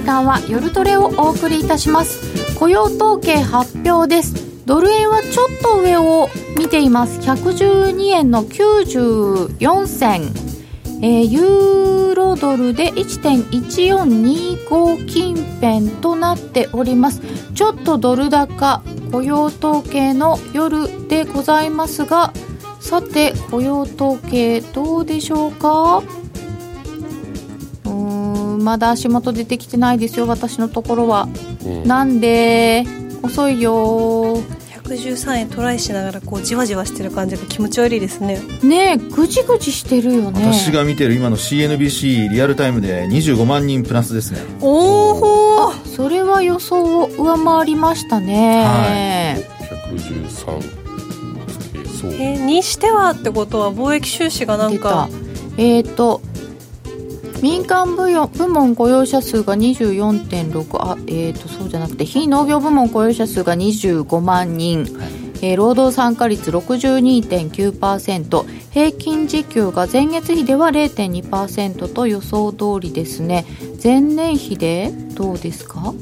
時間は夜トレをお送りいたします。雇用統計発表です。ドル円はちょっと上を見ています。112円の94銭。えー、ユーロドルで1.1425近辺となっております。ちょっとドル高雇用統計の夜でございますがさて雇用統計どうでしょうか？まだ足元出てきてないですよ私のところは、うん、なんで遅いよ。113円トライしながらこうじわじわしてる感じが気持ち悪いですね。ねえぐじぐじしてるよね。私が見てる今の CNBC リアルタイムで25万人プラスですね。おおそれは予想を上回りましたね。はい。113そうえー、にしてはってことは貿易収支がなんか。えっ、ー、と民間部部門雇用者数が24.6あえっ、ー、とそうじゃなくて非農業部門雇用者数が25万人、はい、えー、労働参加率62.9%平均時給が前月比では0.2%と予想通りですね。前年比でどうですか？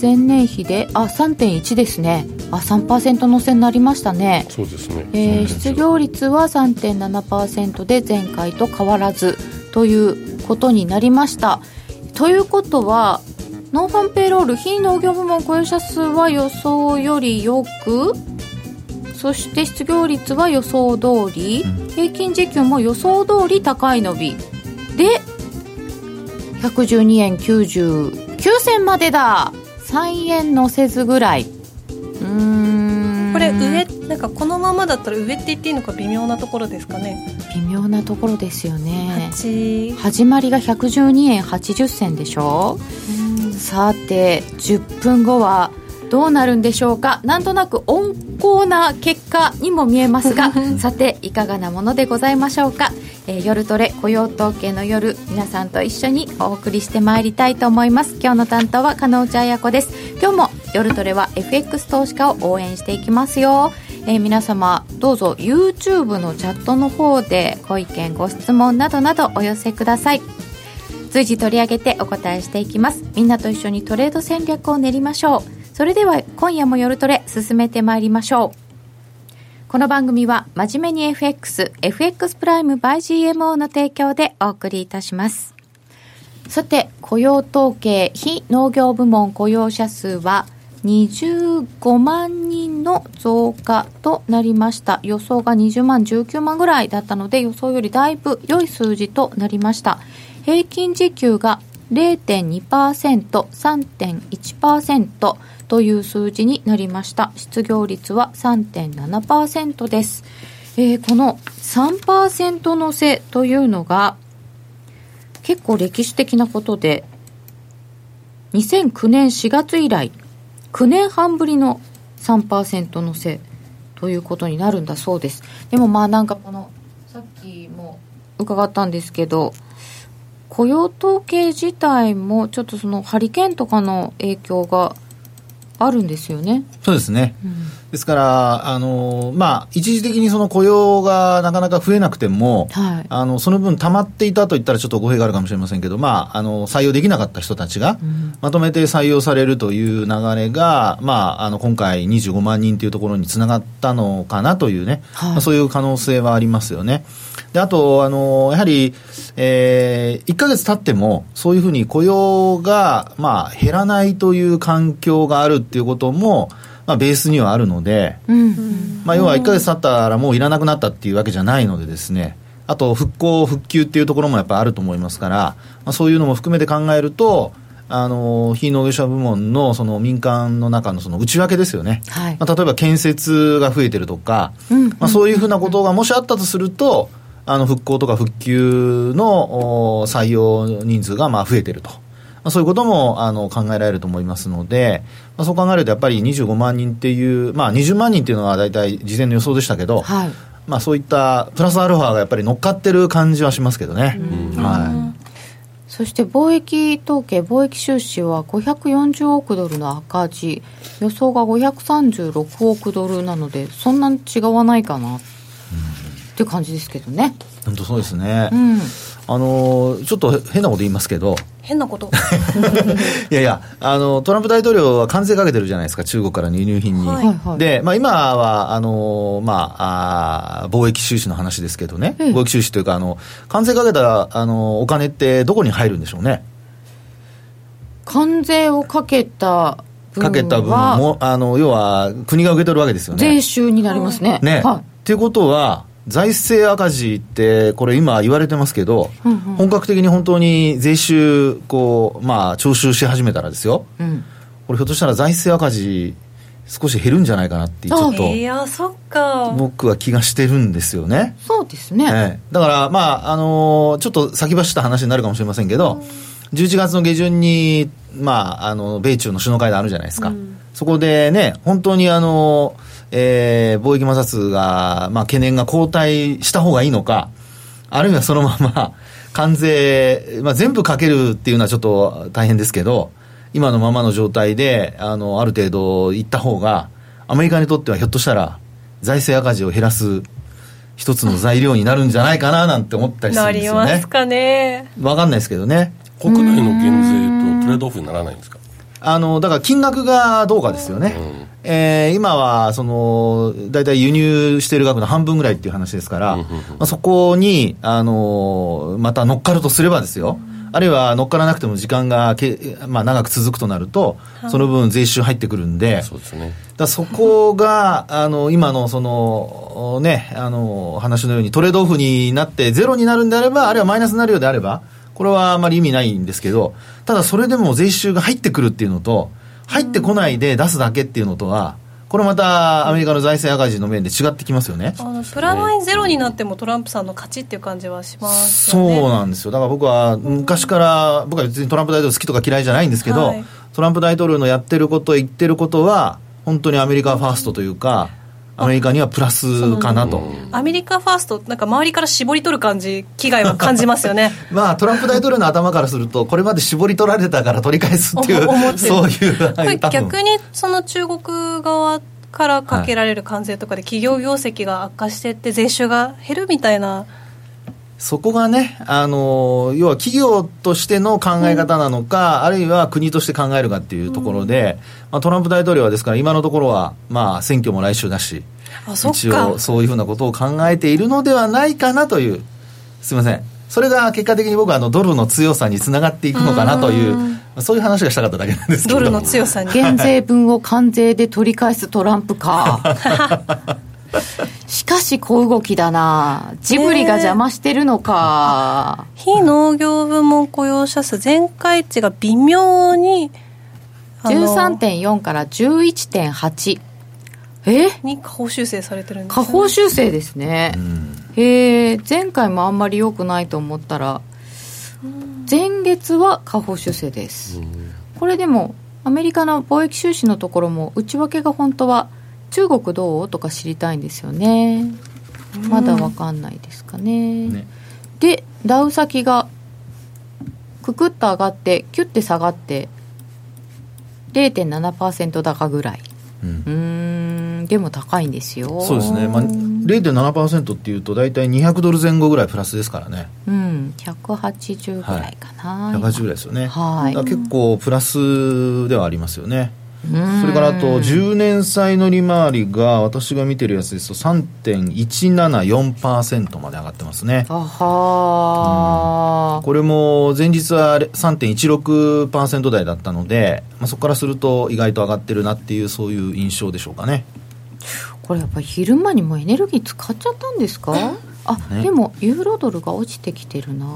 前年比であ3.1ですね。あ3%のせになりましたね。そうですね、えー、失業率は3.7%で前回と変わらずということになりました。ということはノンファンペイロール非農業部門雇用者数は予想よりよくそして失業率は予想通り平均時給も予想通り高い伸び。で112円99銭までだ。3円乗せずぐらい。うんこれ上なんかこのままだったら上って言っていいのか微妙なところですかね。微妙なところですよね。始まりが112円80銭でしょ。さて10分後はどうなるんでしょうか。なんとなく温厚な結果にも見えますが。さていかがなものでございましょうか、えー、夜トレ雇用統計の夜皆さんと一緒にお送りしてまいりたいと思います。今日の担当は加納内彩子です。今日も夜トレは FX 投資家を応援していきますよえー、皆様どうぞ YouTube のチャットの方でご意見ご質問などなどお寄せください。随時取り上げてお答えしていきます。みんなと一緒にトレード戦略を練りましょう。それでは今夜も夜トレ進めてまいりましょう。この番組は真面目に FX、FX プライム by GMO の提供でお送りいたします。さて、雇用統計、非農業部門雇用者数は25万人の増加となりました。予想が20万、19万ぐらいだったので、予想よりだいぶ良い数字となりました。平均時給が0.2%、3.1%、という数字になりました失業率は3.7%です、えー、この3%のせというのが結構歴史的なことで2009年4月以来9年半ぶりの3%のせということになるんだそうですでもまあなんかこのさっきも伺ったんですけど雇用統計自体もちょっとそのハリケーンとかの影響があるんですよね。そうですね。うん、ですから、あの、まあ、一時的にその雇用がなかなか増えなくても、はい、あの、その分溜まっていたといったらちょっと語弊があるかもしれませんけど、まあ、あの、採用できなかった人たちが、まとめて採用されるという流れが、まあ、あの、今回25万人というところにつながったのかなというね、はい、まあ、そういう可能性はありますよね。で、あと、あの、やはり、えー、1か月経っても、そういうふうに雇用が、まあ、減らないという環境があるっていうことも、まあ、ベースにはあるので、うん、まあ、要は1か月経ったらもういらなくなったっていうわけじゃないのでですね、あと、復興、復旧っていうところもやっぱあると思いますから、まあ、そういうのも含めて考えると、あの非農業者部門のその民間の中のその内訳ですよね、はい、まあ、例えば建設が増えてるとか、うん、まあ、そういうふうなことがもしあったとすると、あの復興とか復旧の採用人数がまあ増えてると。まあ、そういうこともあの考えられると思いますので、まあ、そう考えるとやっぱり25万人っていう、まあ、20万人っていうのは大体事前の予想でしたけど、はい、まあ、そういったプラスアルファがやっぱり乗っかってる感じはしますけどね。はいそして貿易統計、貿易収支は540億ドルの赤字、予想が536億ドルなので、そんなに違わないかなっていう感じですけどね。本当そうですね。うん、あのちょっと変なこと言いますけど、変なこと いやいやあの、トランプ大統領は関税かけてるじゃないですか、中国からの輸入品に。はい、で、まあ、今はあの、まあ、あ貿易収支の話ですけどね、貿易収支というか、あの関税かけたあのお金って、どこに入るんでしょうね。関税をかけたかけた分も、あの要は国が受け取るわけですよね。税収になりますね。ね。はい、っていうことは、財政赤字って、これ今言われてますけど、うんうん、本格的に本当に税収、こう、まあ、徴収し始めたらですよ、うん、これひょっとしたら財政赤字、少し減るんじゃないかなってちょっといやそっか。僕は気がしてるんですよね。そうですね、えだからまああのー、ちょっと先走った話になるかもしれませんけど、うん、11月の下旬にまああの米中の首脳会談あるじゃないですか、うん、そこでね本当にあのーえー、貿易摩擦が、まあ、懸念が後退した方がいいのか、あるいはそのまま関税、まあ、全部かけるっていうのはちょっと大変ですけど、今のままの状態で、あの、ある程度いった方が、アメリカにとってはひょっとしたら、財政赤字を減らす一つの材料になるんじゃないかななんて思ったりするんですよね。なりますかね。わかんないですけどね。国内の減税とトレードオフにならないんですか？あの、だから金額がどうかですよね。うんえー、今はその大体輸入している額の半分ぐらいっていう話ですから、まあ、そこに、あのまた乗っかるとすればですよ、あるいは乗っからなくても時間がけ、まあ、長く続くとなると、その分税収入ってくるんで、そうですね、だそこがあの今のその、ね、あの話のようにトレードオフになってゼロになるんであれば、あるいはマイナスになるようであれば、これはあまり意味ないんですけど、ただそれでも税収が入ってくるっていうのと、入ってこないで出すだけっていうのとは、これまたアメリカの財政赤字の面で違ってきますよね。プラマイゼロになってもトランプさんの勝ちっていう感じはしますよね。そうなんですよ。だから僕は昔から僕は別にトランプ大統領好きとか嫌いじゃないんですけど、はい、トランプ大統領のやってること言ってることは本当にアメリカファーストというか。アメリカにはプラスかなと。アメリカファーストなんか周りから絞り取る感じ危害は感じますよね。まあトランプ大統領の頭からするとこれまで絞り取られたから取り返すっていうそういう逆にその中国側からかけられる関税とかで企業業績が悪化していって税収が減るみたいなそこがね、あの要は企業としての考え方なのか、うん、あるいは国として考えるかっていうところで、うん、まあ、トランプ大統領はですから、今のところは、まあ、選挙も来週だし、一応、そういうふうなことを考えているのではないかなという、すみません、それが結果的に僕はあのドルの強さにつながっていくのかなという。そういう話がしたかっただけなんですけどドルの強さに。減税分を関税で取り返すトランプか しかし小動きだな。ジブリが邪魔してるのか、非農業部門雇用者数全回値が微妙に13.4から11.8え？に下方修正されてるんです、ね、下方修正ですね、へえ前回もあんまり良くないと思ったら前月は下方修正です。これでもアメリカの貿易収支のところも内訳が本当は中国どう？とか知りたいんですよね。まだ分かんないですかね、ね、でダウ先がくくっと上がってキュッて下がって0.7%高ぐらい。うん。でも高いんですよ。そうですね、まあ、0.7%っていうと大体200ドル前後ぐらいプラスですからね。うん。180ぐらいかな、はい、180ぐらいですよね。はい。結構プラスではありますよねそれからあと10年債の利回りが私が見てるやつですと3.174%まで上がってますね。あは、うん、これも前日は3.16%台だったので、まあ、そこからすると意外と上がってるなっていうそういう印象でしょうかね。これやっぱり昼間にもエネルギー使っちゃったんですか？あ、ね、でもユーロドルが落ちてきてるな。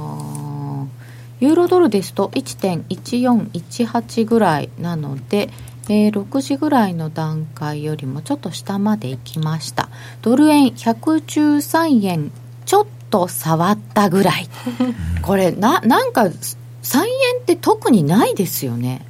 ユーロドルですと1.1418ぐらいなのでえー、6時ぐらいの段階よりもちょっと下まで行きました。ドル円113円ちょっと触ったぐらい。これななんか3円って特にないですよね。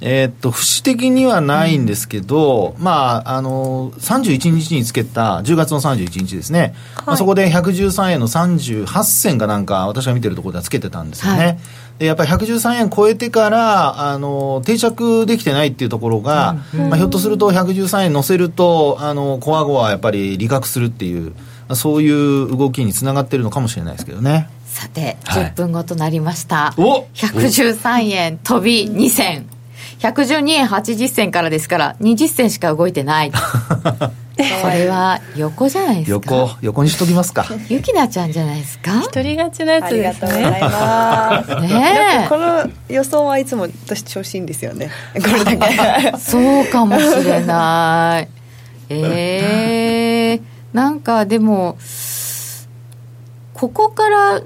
えー、っと、節的にはないんですけど、うん、まあ、あの、31日につけた、10月の31日ですね、はい、まあ、そこで113円の38銭がなんか、私が見てるところではつけてたんですよね。はいでやっぱり113円超えてからあの定着できてないっていうところが、うん、まあ、ひょっとすると113円乗せるとあのコアゴはやっぱり利確するっていうそういう動きにつながってるのかもしれないですけどねさて、10分後となりました。お113円飛び2銭。112円80銭からですから、20銭しか動いてない。これは横じゃないですか。横横にしときますか。ゆきなちゃんじゃないですか？一人勝ちのやつですね。ありがとうございます。ねこの予想はいつも私調子いいんですよね。これだけそうかもしれない。えー、なんかでもここから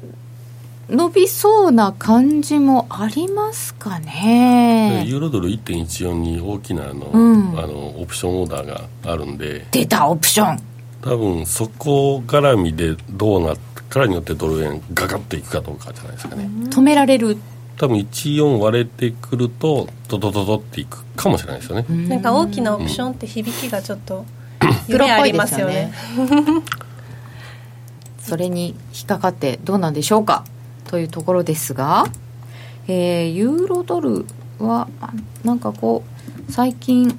伸びそうな感じもありますかね。ユーロドル1.14に大きなあの、うん、あのオプションオーダーがあるんで。出たオプション。多分そこ絡みでどうなからによってドル円ガガッといくかどうかじゃないですかね。止められる。多分14割れてくるとドドドドっていくかもしれないですよね。なんか大きなオプションって響きがちょっと夢ありますよね。それに引っかかってどうなんでしょうかというところですが、えー、ユーロドルはなんかこう最近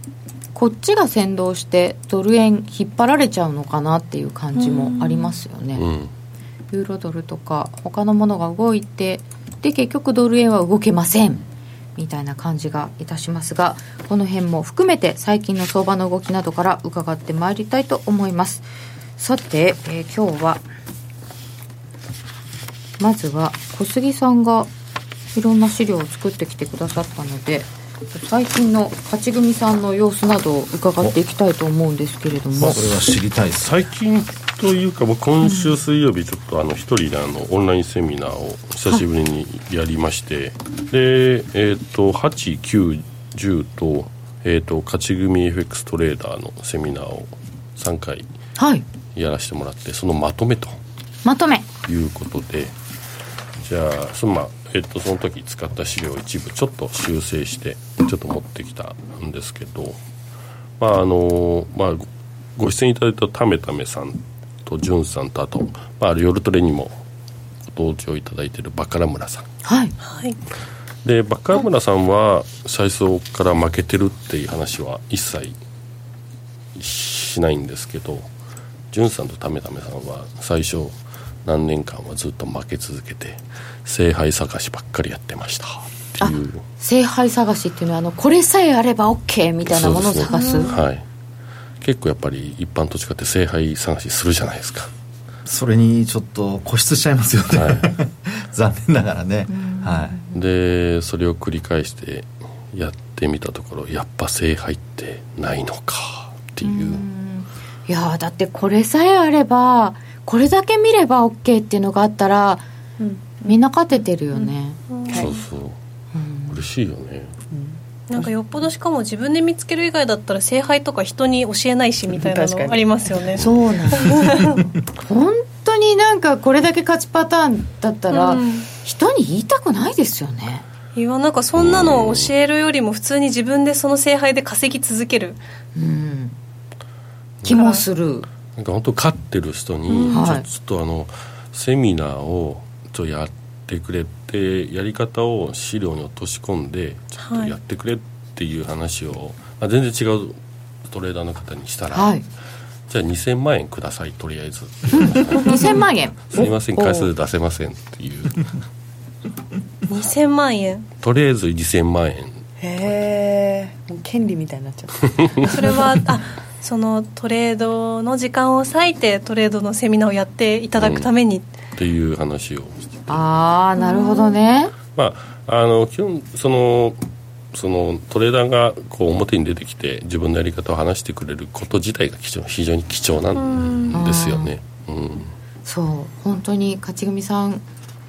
こっちが先導してドル円引っ張られちゃうのかなっていう感じもありますよね、うん、ユーロドルとか他のものが動いてで結局ドル円は動けませんみたいな感じがいたしますがこの辺も含めて最近の相場の動きなどから伺ってまいりたいと思います。さて、えー、今日はまずは小杉さんがいろんな資料を作ってきてくださったので最近の勝ち組さんの様子などを伺っていきたいと思うんですけれども、まあ、それは知りたい最近というか今週水曜日ちょっとあの一人であのオンラインセミナーを久しぶりにやりまして、でえっ、ー、と8910と,、えーと、勝ち組 FX トレーダーのセミナーを3回やらせてもらって、そのまとめとまとめ。いうことでじゃあそのまあえっと、その時使った資料を一部ちょっと修正してちょっと持ってきたんですけどまああのまあご出演いただいたためためさんとじゅんさんとあと、まあ、夜トレにもご登場いただいているバカラ村さん。はい、でバカラ村さんは最初から負けてるっていう話は一切しないんですけどじゅんさんとためためさんは最初何年間はずっと負け続けて聖杯探しばっかりやってました。っていう。聖杯探しっていうのはあのこれさえあれば OK みたいなものを探す。はい。結構やっぱり一般と違って聖杯探しするじゃないですか。それにちょっと固執しちゃいますよね、はい、残念ながらね、はい、でそれを繰り返してやってみたところやっぱ聖杯ってないのかっていう。いやだってこれさえあればこれだけ見れば OK っていうのがあったら、うん、みんな勝ててるよね、うん。うん、そう。そう、うん、嬉しいよね、なんかよっぽどしかも自分で見つける以外だったら聖杯とか人に教えないしみたいなのありますよね。そうなん 本当になんかこれだけ勝ちパターンだったら、人に言いたくないですよね。いやなんかそんなのを教えるよりも普通に自分でその聖杯で稼ぎ続ける、うん、気もするなんか本当勝ってる人にちょっとあの、セミナーをちょやってくれてやり方を資料に落とし込んでちょっとやってくれっていう話を、まあ、全然違うトレーダーの方にしたら、はい、じゃあ2000万円くださいとりあえず。2000万円。すいません回数出せませんっていう。2000万円？とりあえず2000万円。へえ権利みたいになっちゃった。それはあそのトレードの時間を割いてトレードのセミナーをやっていただくために、うん、っていう話をああなるほどね、まああの基本そのそのトレーダーがこう表に出てきて自分のやり方を話してくれること自体が非常に貴重なんですよね、うん、そう本当に勝ち組さん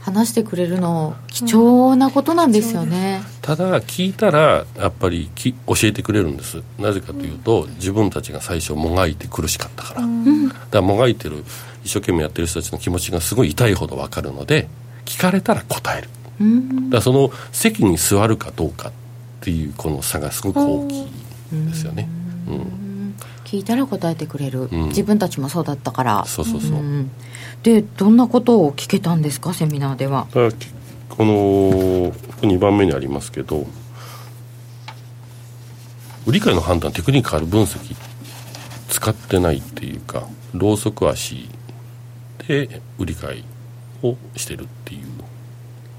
話してくれるの貴重なことなんですよね、うん、ただ聞いたらやっぱりき教えてくれるんです。なぜかというと、自分たちが最初もがいて苦しかったから、うん、だからもがいてる一生懸命やってる人たちの気持ちがすごい痛いほど分かるので聞かれたら答える、うん、だその席に座るかどうかっていうこの差がすごく大きいですよね、うん聞いたら答えてくれる、自分たちもそうだったから。そうそうそう、でどんなことを聞けたんですか？セミナーでは。この2番目にありますけど売り買いの判断テクニカル分析使ってないっていうかローソク足で売り買いをしてるってっていう。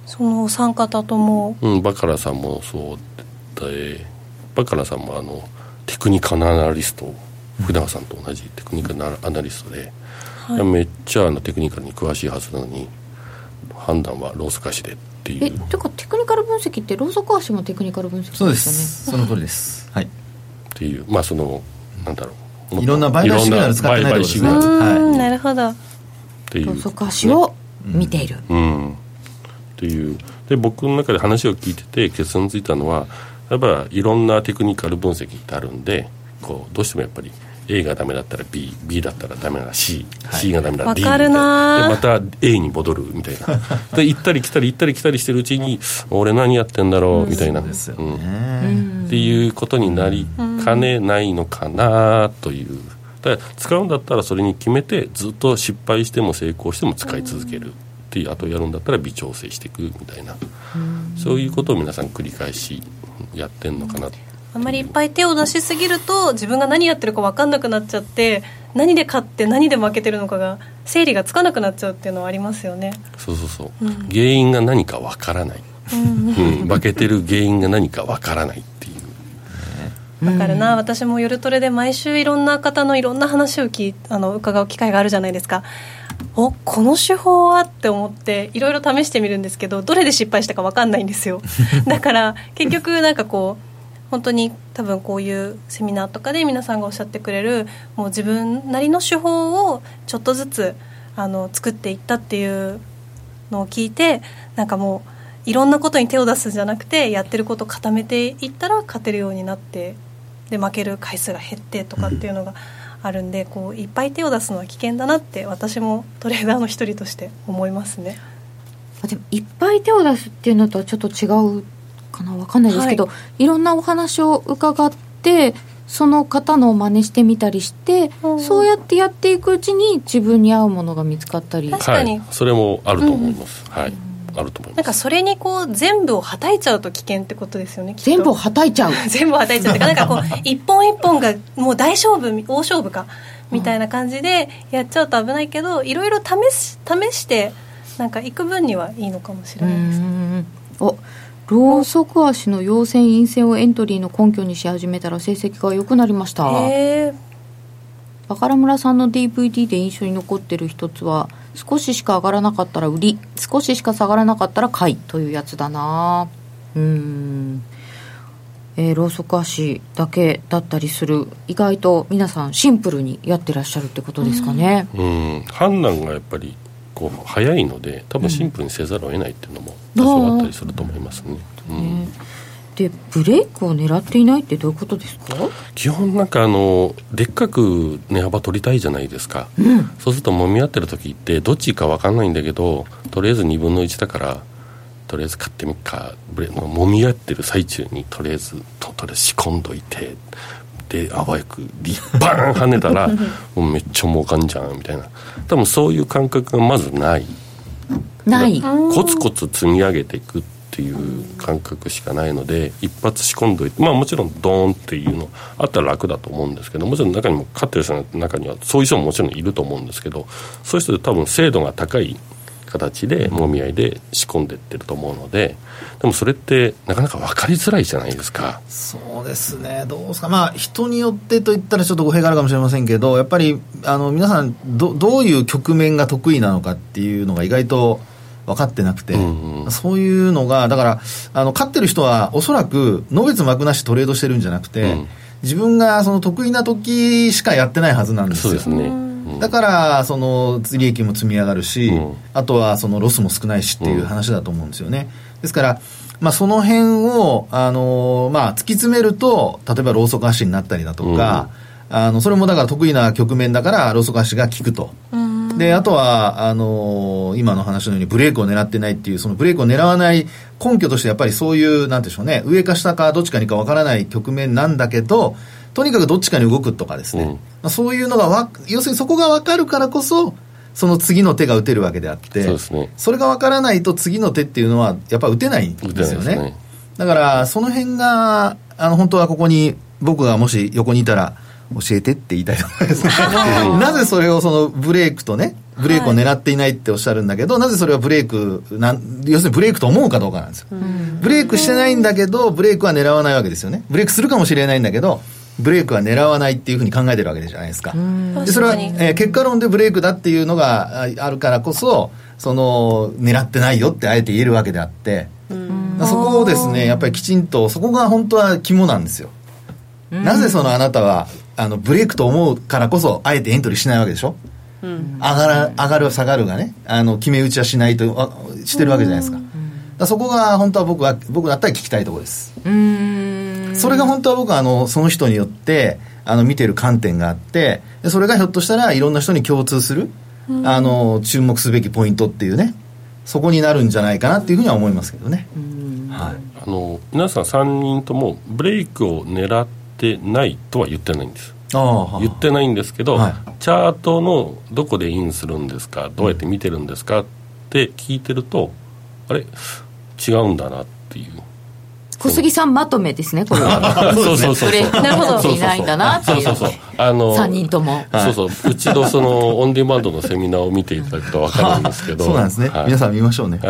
そのお三方とも？うんバカラさんもそうでバカラさんもあのテクニカルアナリスト福永さんと同じテクニカルアナリストで、はい、めっちゃあのテクニカルに詳しいはずなのに判断はローソク足でっていう。えというかテクニカル分析ってローソク足もテクニカル分析ですよね。そうです。その通りです。はい。っていう。まあそのなんだろう。いろんな売買シグナル使ってないってことですね。はい、なるほど。っていう。ローソク足を見ている、うん、うん、っていう。で僕の中で話を聞いてて結論ついたのはやっぱいろんなテクニカル分析ってあるんでこうどうしてもやっぱり A がダメだったら B B だったらダメなら C、はい、C がダメだったら D みたいな。でまた A に戻るみたいな。で行ったり来たり行ったり来たりしてるうちに俺何やってんだろうみたいな、うん、っていうことになりかねないのかなという。だから使うんだったらそれに決めてずっと失敗しても成功しても使い続ける。っていうあとやるんだったら微調整していくみたいな。そういうことを皆さん繰り返しやってんのかなあんまりいっぱい手を出しすぎると自分が何やってるか分かんなくなっちゃって何で勝って何で負けてるのかが整理がつかなくなっちゃうっていうのはありますよね。そうそうそう、うん、原因が何か分からない、うん、負けてる原因が何か分からないっていう。わかるな、私も夜トレで毎週いろんな方のいろんな話を聞あの伺う機会があるじゃないですか。おこの手法はって思っていろいろ試してみるんですけどどれで失敗したか分かんないんですよ。だから結局なんかこう本当に多分こういうセミナーとかで皆さんがおっしゃってくれるもう自分なりの手法をちょっとずつあの作っていったっていうのを聞いてなんかもういろんなことに手を出すんじゃなくてやってることを固めていったら勝てるようになってで負ける回数が減ってとかっていうのがあるんでこういっぱい手を出すのは危険だなって私もトレーダーの一人として思いますね。でもいっぱい手を出すっていうのとはちょっと違うかな分かんないですけど、はい、いろんなお話を伺ってその方の真似してみたりして、うん、そうやってやっていくうちに自分に合うものが見つかったり。確かに、はい、それもあると思います、うん、はい。あると思います。なんかそれにこう全部をはたいちゃうと危険ってことですよね全部をはたいちゃう。全部をはたいちゃうってなんかこう 一本一本がもう大勝負大勝負かみたいな感じでやっちゃうと危ないけどいろいろ試し試してなんか行く分にはいいのかもしれないですね。おローソク足の陽線陰線をエントリーの根拠にし始めたら成績が良くなりました。バカラ村さんの DVD で印象に残ってる一つは少ししか上がらなかったら売り少ししか下がらなかったら買いというやつだな。うん。えー、ローソク足だけだったりする。意外と皆さんシンプルにやってらっしゃるってことですかね。うん。判断がやっぱりこう早いので多分シンプルにせざるを得ないっていうのも多少あったりすると思いますね。うん、でブレイクを狙っていないってどういうことですか？基本なんかあのでっかく値幅取りたいじゃないですか、うん、そうするともみ合ってる時ってどっちか分かんないんだけどとりあえず2分の1だからとりあえず買ってみっか。ブレもみ合ってる最中にとりあえずととりあえず仕込んどいて。であわよくバーン跳ねたら もうめっちゃ儲かんじゃんみたいな。多分そういう感覚がまずないない。コツコツ積み上げていくっていう感覚しかないので一発仕込んどいてまあもちろんドーンっていうのあったら楽だと思うんですけどもちろん中にも勝ってる人の中にはそういう人ももちろんいると思うんですけどそういう人で多分精度が高い形でもみ合いで仕込んでってると思うのででもそれってなかなか分かりづらいじゃないですか。そうですね。どうですか。まあ人によってといったらちょっと語弊があるかもしれませんけどやっぱりあの皆さんどどういう局面が得意なのかっていうのが意外と分かってなくて、うんうん、そういうのがだからあの勝ってる人はおそらくのべつ幕なしトレードしてるんじゃなくて、うん、自分がその得意な時しかやってないはずなんですよ。そうですね。だからその利益も積み上がるし、うん、あとはそのロスも少ないしっていう話だと思うんですよね。ですから、まあ、その辺を、あのまあ、突き詰めると、例えばローソク足になったりだとか、うん、あのそれもだから得意な局面だからローソク足が効くと。であとはあの今の話のようにブレイクを狙ってないっていうそのブレイクを狙わない根拠としてやっぱりそういうなんでしょうね上か下かどっちかにかわからない局面なんだけどとにかくどっちかに動くとかですね、うん、まあ、そういうのがわ要するにそこが分かるからこそその次の手が打てるわけであってそ、ね,、れが分からないと次の手っていうのはやっぱ打てないんですよね、ね、だからその辺があの本当はここに僕がもし横にいたら教えてって言いたいと思います。なぜそれをそのブレイクとねブレイクを狙っていないっておっしゃるんだけど、はい、なぜそれはブレイクなん要するにブレイクと思うかどうかなんですよ、ブレイクしてないんだけどブレイクは狙わないわけですよね。ブレイクするかもしれないんだけどブレイクは狙わないっていうふうに考えてるわけじゃないですか。でそれは、えー、結果論でブレイクだっていうのがあるからこそ、その、狙ってないよってあえて言えるわけであって、そこをですね、やっぱりきちんと、そこが本当は肝なんですよ。なぜそのあなたは、あの、ブレイクと思うからこそ、あえてエントリーしないわけでしょ？うん、上がら上がる下がるがね。あの決め打ちはしないとあしてるわけじゃないですか,、かそこが本当は僕は僕だったら聞きたいところです。それが本当は僕はあのその人によってあの見てる観点があってそれがひょっとしたらいろんな人に共通するあの注目すべきポイントっていうねそこになるんじゃないかなっていうふうには思いますけどね、はい、あの皆さん3人ともブレイクを狙ってないとは言ってないんです言ってないんですけど、はい、チャートのどこでインするんですかどうやって見てるんですかって聞いてるとあれ？違うんだなっていう小杉さんまとめですね、これは。そうそうそう。なるほど。いないんだなっていう。そうそうそう。あの、3人とも。そうそう。うちのその、オンディマンドのセミナーを見ていただくと分かるんですけど。そうなんですね。皆さん見ましょうね。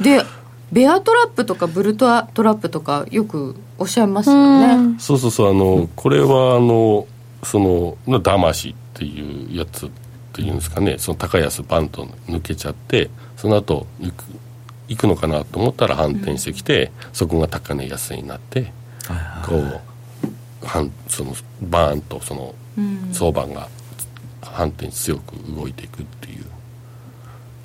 で、ベアトラップとかブルトアトラップとかよくおっしゃいますよね。そうそうそう。あの、これはあの、その、騙しっていうやつっていうんですかね。その高安バンと抜けちゃって、その後、行く。行くのかなと思ったら反転してきて、うん、そこが高値安になって、こうそのバーンとその相場が反転強く動いていくっていう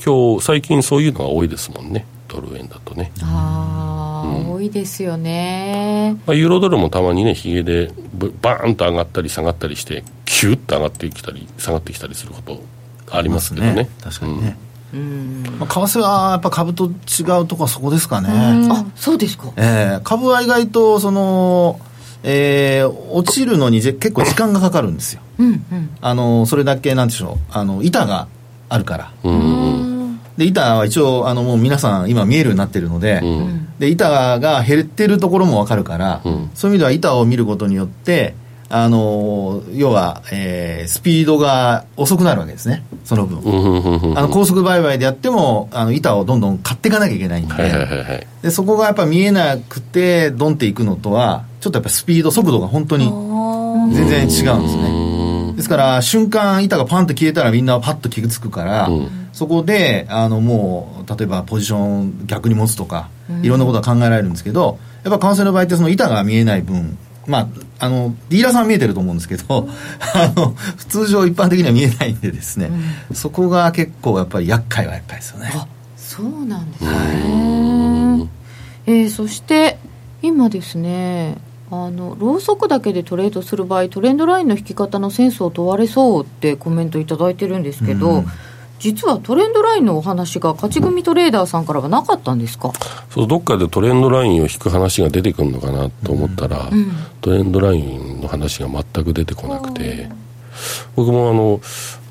今日最近そういうのが多いですもんねドル円だとね。ああ、うん、多いですよね、まあ、ユーロドルもたまにねひげでバーンと上がったり下がったりしてキュッと上がってきたり下がってきたりすることありますけどね、ね、確かにね、うん。まあ、為替はやっぱ株と違うとこはそこですかね。あそうですか、えー、株は意外とその、えー、落ちるのに結構時間がかかるんですよ。うんうん、あのそれだけなんでしょう。あの板があるから。で板は一応あのもう皆さん今見えるようになってるのでうん、で板が減ってるところも分かるから、うん、そういう意味では板を見ることによってあの要は、えー、スピードが遅くなるわけですね、その分。あの高速売買でやってもあの板をどんどん買っていかなきゃいけないんではいはいはい、でそこがやっぱ見えなくて、ドンっていくのとは、ちょっとやっぱスピード、速度が本当に全然違うんですね。ですから、瞬間、板がパンと消えたらみんなパッと気が付くから、うん、そこであのもう、例えばポジション逆に持つとか、いろんなことが考えられるんですけど、やっぱ為替の場合って、その板が見えない分、まあ、あのディーラーさんは見えてると思うんですけど あの通常一般的には見えないんでですね、うん、そこが結構やっぱり厄介はやっぱりですよね。あそうなんですね、えー、そして今ですねあのろうそくだけでトレードする場合トレンドラインの引き方のセンスを問われそうってコメント頂いてるんですけど、うん実はトレンドラインのお話が勝ち組トレーダーさんからはなかったんですか？そうどっかでトレンドラインを引く話が出てくるのかなと思ったら、うん、トレンドラインの話が全く出てこなくて。僕もあの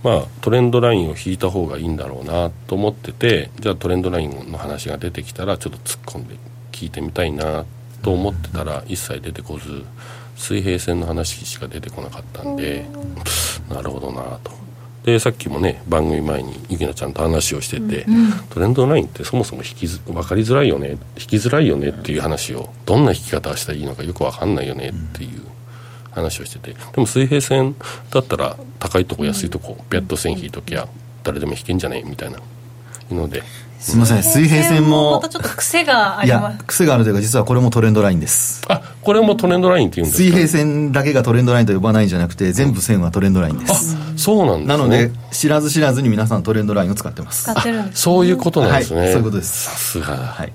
まあトレンドラインを引いた方がいいんだろうなと思っててじゃあトレンドラインの話が出てきたらちょっと突っ込んで聞いてみたいなと思ってたら一切出てこず水平線の話しか出てこなかったんでなるほどなとでさっきもね番組前にゆきなちゃんと話をしてて、うん、トレンドラインってそもそも引き分かりづらいよね引きづらいよねっていう話をどんな引き方をしたらいいのかよく分かんないよねっていう話をしててでも水平線だったら高いとこ安いとこピャッと線引いときゃ誰でも引けんじゃねえみたいなのですみません。水平線も。またちょっと癖があります。癖があるというか実はこれもトレンドラインです。あこれもトレンドラインっていうんですか？水平線だけがトレンドラインと呼ばないんじゃなくて全部線はトレンドラインです、あそうなんです、ね、なので知らず知らずに皆さんトレンドラインを使ってます。使ってるんです、そういうことなんですね、はい、そういうことです。さすが。はい。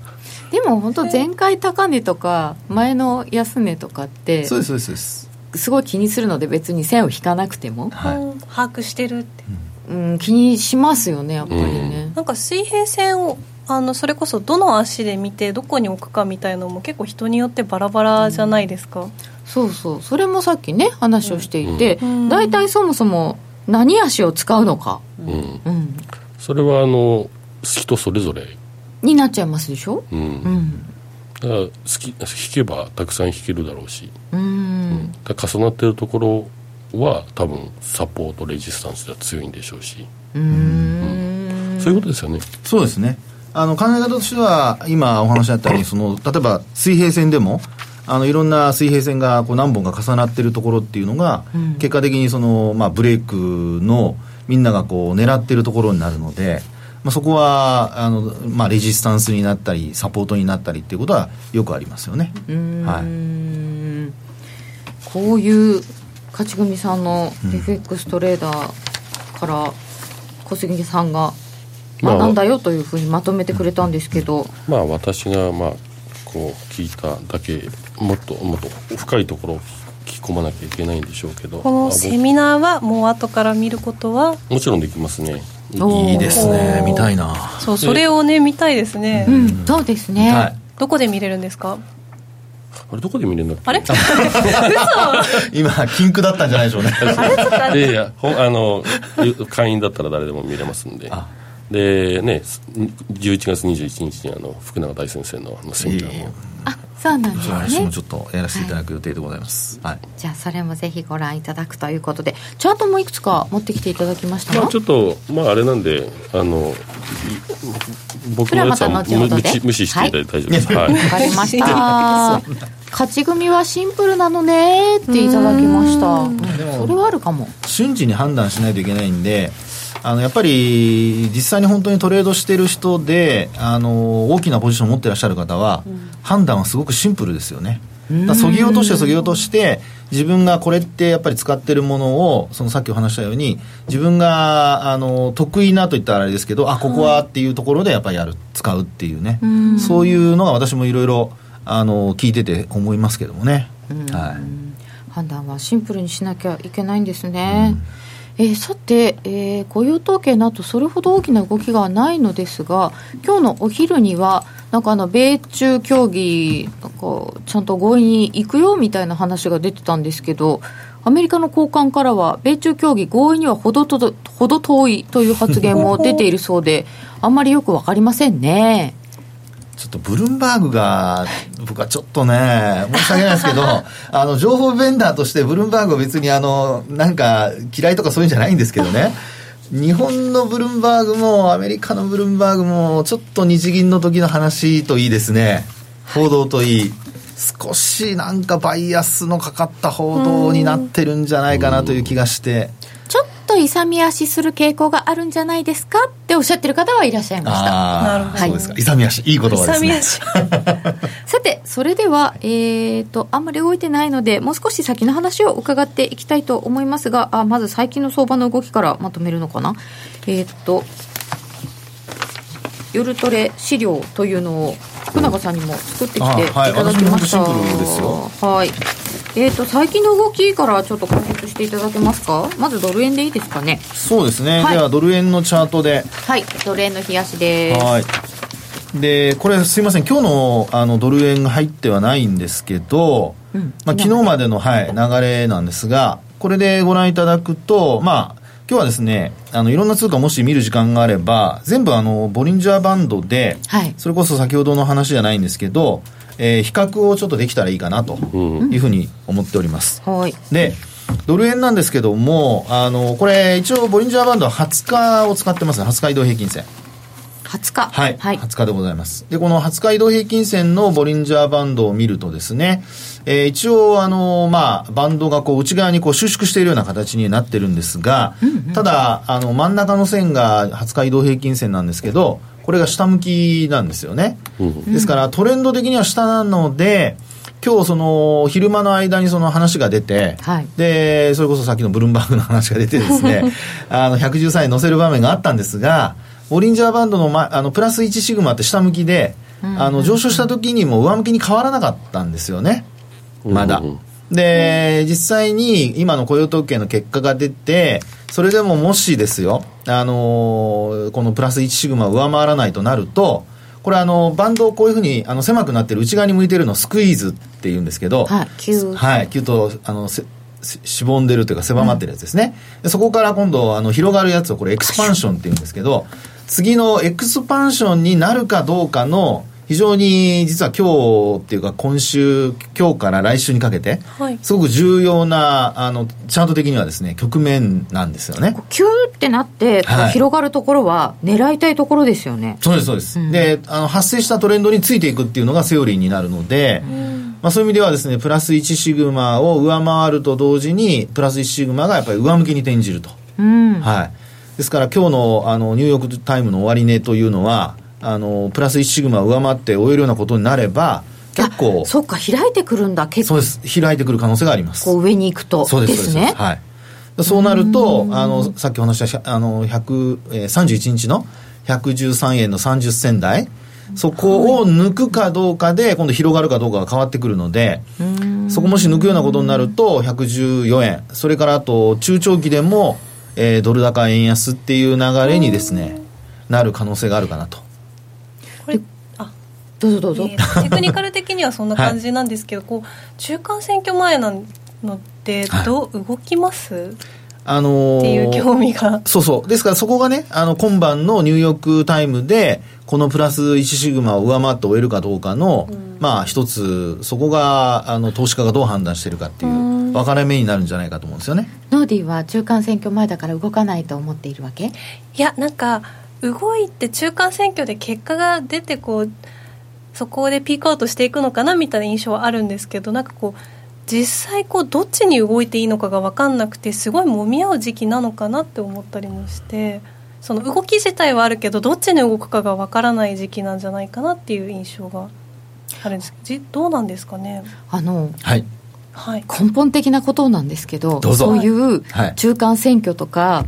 でも本当前回高値とか前の安値とかってそうですそうですす。ごい気にするので別に線を引かなくても、はい、把握してるって、うん、うん、気にしますよねやっぱりね、うん、なんか水平線をあのそれこそどの足で見てどこに置くかみたいのも結構人によってバラバラじゃないですか、うん、そうそう。それもさっきね話をしていて、大体、そもそも何足を使うのか、うん。うん、それはあの人それぞれ。になっちゃいますでしょ、うん。うん、だから好き弾けばたくさん弾けるだろうし、うん、だ重なってるところは多分サポートレジスタンスでは強いんでしょうし。うん、そういうことですよね。そうですね。あの考え方としては今お話あったようにその例えば水平線でもあのいろんな水平線がこう何本か重なっているところっていうのが、うん、結果的にその、まあ、ブレイクのみんながこう狙っているところになるので、まあ、そこはあの、まあ、レジスタンスになったりサポートになったりっていうことはよくありますよね。はい、こういう勝ち組さんの FX トレーダーから小杉さんが学んだよというふうにまとめてくれたんですけど、まあ私がまあこう聞いただけもっともっと深いところを聞き込まなきゃいけないんでしょうけど。このセミナーはもう後から見ることはもちろんできますね。いいですね。見たいな。そうそれをね見たいですね、うん、そうですね。どこで見れるんですか？あれどこで見れるんだっけ？あれ？今禁句だったんじゃないでしょうね。あれ？いやいやあの会員だったら誰でも見れますんで。でね11月21日にあの福永大先生のあのセミナーも。あそうなんですね。私もちょっとやらせていただく予定でございます、はい、はい、じゃあそれもぜひご覧いただくということで。チャートもいくつか持ってきていただきましたまあ、ちょっとまああれなんであの僕のやつは無無視していただいて大丈夫です。わ、はい、かりました。勝ち組はシンプルなのねっていただきました。それはあるかも。瞬時に判断しないといけないんであのやっぱり実際に本当にトレードしてる人であの大きなポジションを持ってらっしゃる方は、うん、判断はすごくシンプルですよね。そぎ落としてそぎ落として自分がこれってやっぱり使ってるものをそのさっきお話したように自分があの得意なといったらあれですけどあここはっていうところでやっぱりやる使うっていうね。そういうのが私もいろいろ聞いてて思いますけどもね、はい、判断はシンプルにしなきゃいけないんですね。うんえー、さて、えー、雇用統計などそれほど大きな動きがないのですが今日のお昼にはなんかあの米中協議なんかちゃんと合意に行くよみたいな話が出てたんですけどアメリカの高官からは米中協議合意にはほどほど遠いという発言も出ているそうであんまりよく分かりませんね。ちょっとブルンバーグが、僕はちょっとね、申し訳ないですけど、あの、情報ベンダーとしてブルンバーグは別にあの、なんか嫌いとかそういうんじゃないんですけどね。日本のブルンバーグもアメリカのブルンバーグもちょっと日銀の時の話といいですね。報道といい。少しなんかバイアスのかかった報道になってるんじゃないかなという気がしてちょっと勇み足する傾向があるんじゃないですかっておっしゃってる方はいらっしゃいました。なるほど、はい、そうですか。勇み足いい言葉ですね。さてそれではえーと、あんまり動いてないのでもう少し先の話を伺っていきたいと思いますがあまず最近の相場の動きからまとめるのかな。えっ、ー、と夜トレ資料というのを福永さんにも作ってきていただきました、はい、えーと、最近の動きからちょっと解説していただけますか？まずドル円でいいですかね？そうですね、はい、ではドル円のチャートで。はい。ドル円の冷やしです。はい。でこれすいません。今日のあのドル円が入ってはないんですけど、うん、まあ、昨日。までの、はい、流れなんですがこれでご覧いただくとまあ今日はですね、あの、いろんな通貨もし見る時間があれば、全部あの、ボリンジャーバンドで、はい、それこそ先ほどの話じゃないんですけど、えー、比較をちょっとできたらいいかなというふうに思っております。うん、はい。で、ドル円なんですけども、あの、これ一応ボリンジャーバンドは20日を使ってますね。20日移動平均線。20日？はい、はい、20日でございますでこの20日移動平均線のボリンジャーバンドを見るとですね、えー、一応あのまあバンドがこう内側にこう収縮しているような形になってるんですが、うんうん、ただあの真ん中の線が20日移動平均線なんですけどこれが下向きなんですよね、うん、ですからトレンド的には下なので今日その昼間の間にその話が出て、はい、でそれこそさっきのブルームバーグの話が出てですね あの113円乗せる場面があったんですがボリンジャーバンドの,、ま、あのプラス1シグマって下向きで、あの上昇した時にも上向きに変わらなかったんですよね。まだ。で、実際に今の雇用統計の結果が出て、それでももしですよ、あのこのプラス1シグマを上回らないとなると、これあの、バンドをこういうふうにあの狭くなってる内側に向いてるのを squeeze っていうんですけど、はい、キュはい、キュとあのしぼんでるというか狭まってるやつですね、うん、そこから今度あの広がるやつをこれ expansion っていうんですけど次の expansion になるかどうかの非常に実は今日っていうか今週今日から来週にかけて、はい、すごく重要なあのチャート的にはですね局面なんですよね。キューってなって、はい、広がるところは狙いたいところですよね。そうですそうです、うん、であの発生したトレンドについていくっていうのがセオリーになるので、まあ、そういう意味ではですねプラス1シグマを上回ると同時にプラス1シグマがやっぱり上向きに転じると、うん、はい。ですから今日のあのニューヨークタイムの終値というのはあのプラス1シグマ上回って終えるようなことになれば結構そっか開いてくるんだ結構。そうです。開いてくる可能性があります。こう上に行くと。そうですね。はい。そうなるとあのさっきお話したあの100、えー、31日の113円の30銭台。そこを抜くかどうかで今度広がるかどうかが変わってくるのでそこもし抜くようなことになると114円。それからあと中長期でも、えー、ドル高円安っていう流れにですねなる可能性があるかなとどうぞどうぞ、えー、テクニカル的にはそんな感じなんですけど、はい、こう中間選挙前なのでどう動きます、はいあのー、っていう興味が。そうそう。ですからそこがねあの今晩のニューヨークタイムでこのプラス1シグマを上回って終えるかどうかの、うん、まあ一つそこがあの投資家がどう判断してるかっていう分かれ目になるんじゃないかと思うんですよね。ノーディーは中間選挙前だから動かないと思っているわけ？いやなんか動いて中間選挙で結果が出てこうそこでピークアウトしていくのかなみたいな印象はあるんですけどなんかこう実際こうどっちに動いていいのかが分かんなくてすごい揉み合う時期なのかなって思ったりもしてその動き自体はあるけどどっちに動くかが分からない時期なんじゃないかなっていう印象があるんですけどどうなんですかね？あの、はい。はい、根本的なことなんですけどそういう中間選挙とか、はい、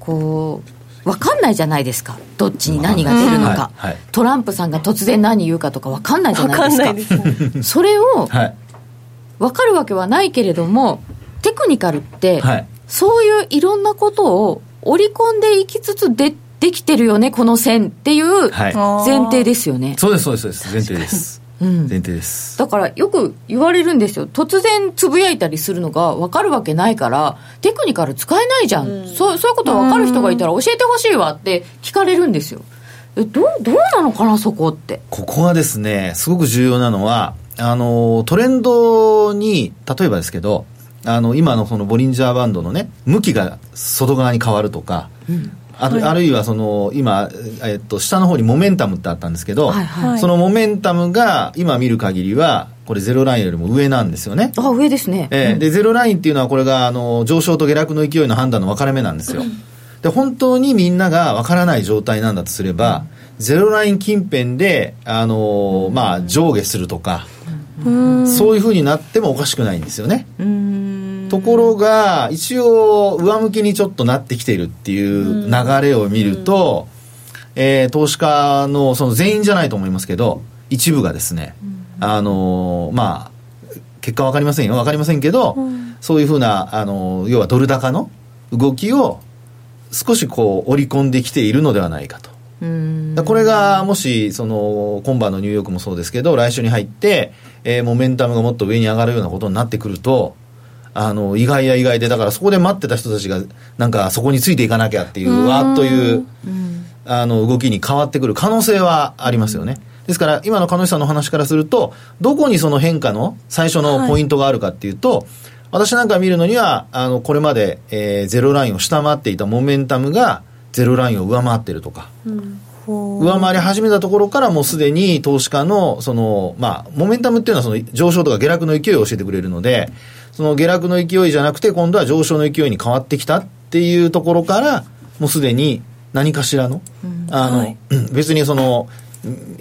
こう分かんないじゃないですか。どっちに何が出るのか、はいはい、トランプさんが突然何言うかとか分かんないじゃないですか。ですそれを分かるわけはないけれどもテクニカルって、はい、そういういろんなことを織り込んでいきつつでできてるよねこの線っていう前提ですよね、そうですそうです前提です。うん、前提です。だからよく言われるんですよ。突然つぶやいたりするのが分かるわけないからテクニカル使えないじゃん、うん、そうそういうこと分かる人がいたら教えてほしいわって聞かれるんですよ。えどうどうなのかなそこって。ここがですねすごく重要なのはあのトレンドに例えばですけどあの今のそのボリンジャーバンドのね向きが外側に変わるとか、うんあるあるいはその今、えっと、下の方にモメンタムってあったんですけど、はいはい、そのモメンタムが今見る限りはこれゼロラインよりも上なんですよね。あ上ですね、えー、でゼロラインっていうのはこれがあの上昇と下落の勢いの判断の分かれ目なんですよ、で本当にみんなが分からない状態なんだとすれば、ゼロライン近辺で、あのー、まあ、上下するとか、そういうふうになってもおかしくないんですよね。ところが一応上向きにちょっとなってきているっていう流れを見ると、えー、投資家のその全員じゃないと思いますけど一部がですね、あのー、まあ結果分かりませんよ。分かりませんけど、そういうふうな、あのー、要はドル高の動きを少しこう織り込んできているのではないかと。これがもしその今晩のニューヨークもそうですけど来週に入って、えー、モメンタムがもっと上に上がるようなことになってくるとあの、意外や意外で、だからそこで待ってた人たちが、なんかそこについていかなきゃっていう、わーっという、あの、動きに変わってくる可能性はありますよね。ですから、今の鹿野さんの話からすると、どこにその変化の最初のポイントがあるかっていうと、はい、私なんか見るのには、あの、これまで、えー、ゼロラインを下回っていたモメンタムが、ゼロラインを上回ってるとか、うん。上回り始めたところからもうすでに投資家のその、まあ、モメンタムっていうのはその上昇とか下落の勢いを教えてくれるので、その下落の勢いじゃなくて、今度は上昇の勢いに変わってきたっていうところから、もうすでに何かしらの、うん、あの、はい、別にその、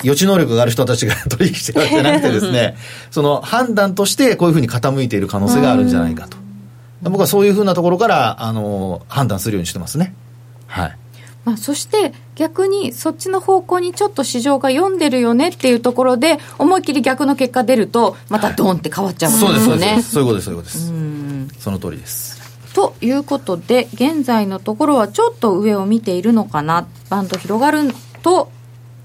予知能力がある人たちが取引してるわけじゃなくてですね、その判断としてこういうふうに傾いている可能性があるんじゃないかと。僕はそういうふうなところから、あの、判断するようにしてますね。はい。まあ、そして逆にそっちの方向にちょっと市場が読んでるよねっていうところで思いっきり逆の結果出るとまたドンって変わっちゃうんですよね、はい、そうそういうことですそういうことです。その通りです。ということで現在のところはちょっと上を見ているのかな。バンド広がると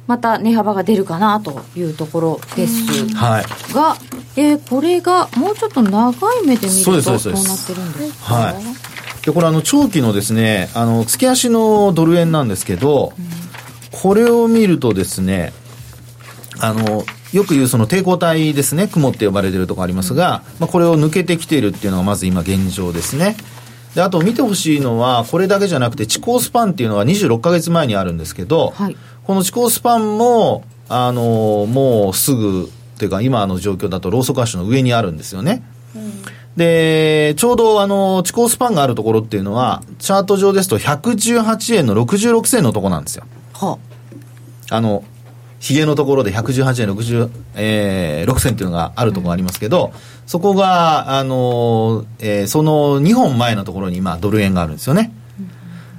また値幅が出るかなというところです、はい、が、えー、これがもうちょっと長い目で見るとどうなってるんですか、はいでこれあの長期のですねあの月足のドル円なんですけど、これを見るとですねあの、よく言うその抵抗体ですね、雲って呼ばれてるところありますが、まあ、これを抜けてきているっていうのがまず今現状ですね。で、あと見てほしいのは、これだけじゃなくて、地高スパンっていうのが26か月前にあるんですけど、はい、この地高スパンも、あの、もうすぐ、っていうか今の状況だとローソク足の上にあるんですよね。うん、で、ちょうどあの、地高スパンがあるところっていうのは、チャート上ですと118円の66銭のところなんですよ。はあ、あの、ヒゲのところで118円66、えー、銭っていうのがあるところがありますけど、うん、そこが、あの、えー、その2本前のところに今ドル円があるんですよね。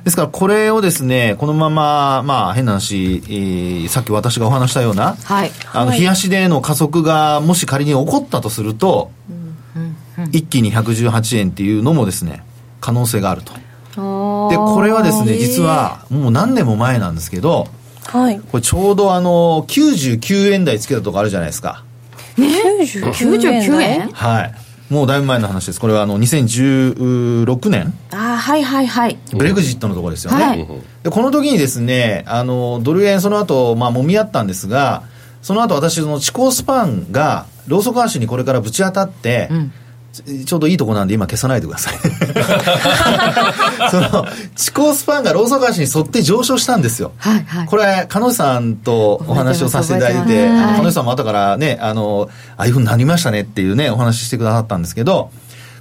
ですからこれをですね、このまま、まあ変な話、えー、さっき私がお話したような、はい、あの、冷やしでの加速がもし仮に起こったとすると、うんうん、一気に118円っていうのもですね、可能性があると。で、これはですね、実はもう何年も前なんですけど、はい、これちょうどあの、99円台つけたとこあるじゃないですか。ね ?99 円？はい。もうだいぶ前の話です。これはあの2016年？あはいはいはい。ブレグジットのところですよね。はい、でこの時にですね、あの、ドル円その後、まあ揉み合ったんですが、その後私、その地高スパンが、ローソク足にこれからぶち当たって、うんちょうどいいとこなんで今消さないでくださいその、地高スパンがローソク足に沿って上昇したんですよ。はいはい、これ、彼女さんとお話をさせていただいて、彼女さんも後からね、あの、ああいうふうになりましたねっていうね、お話ししてくださったんですけど、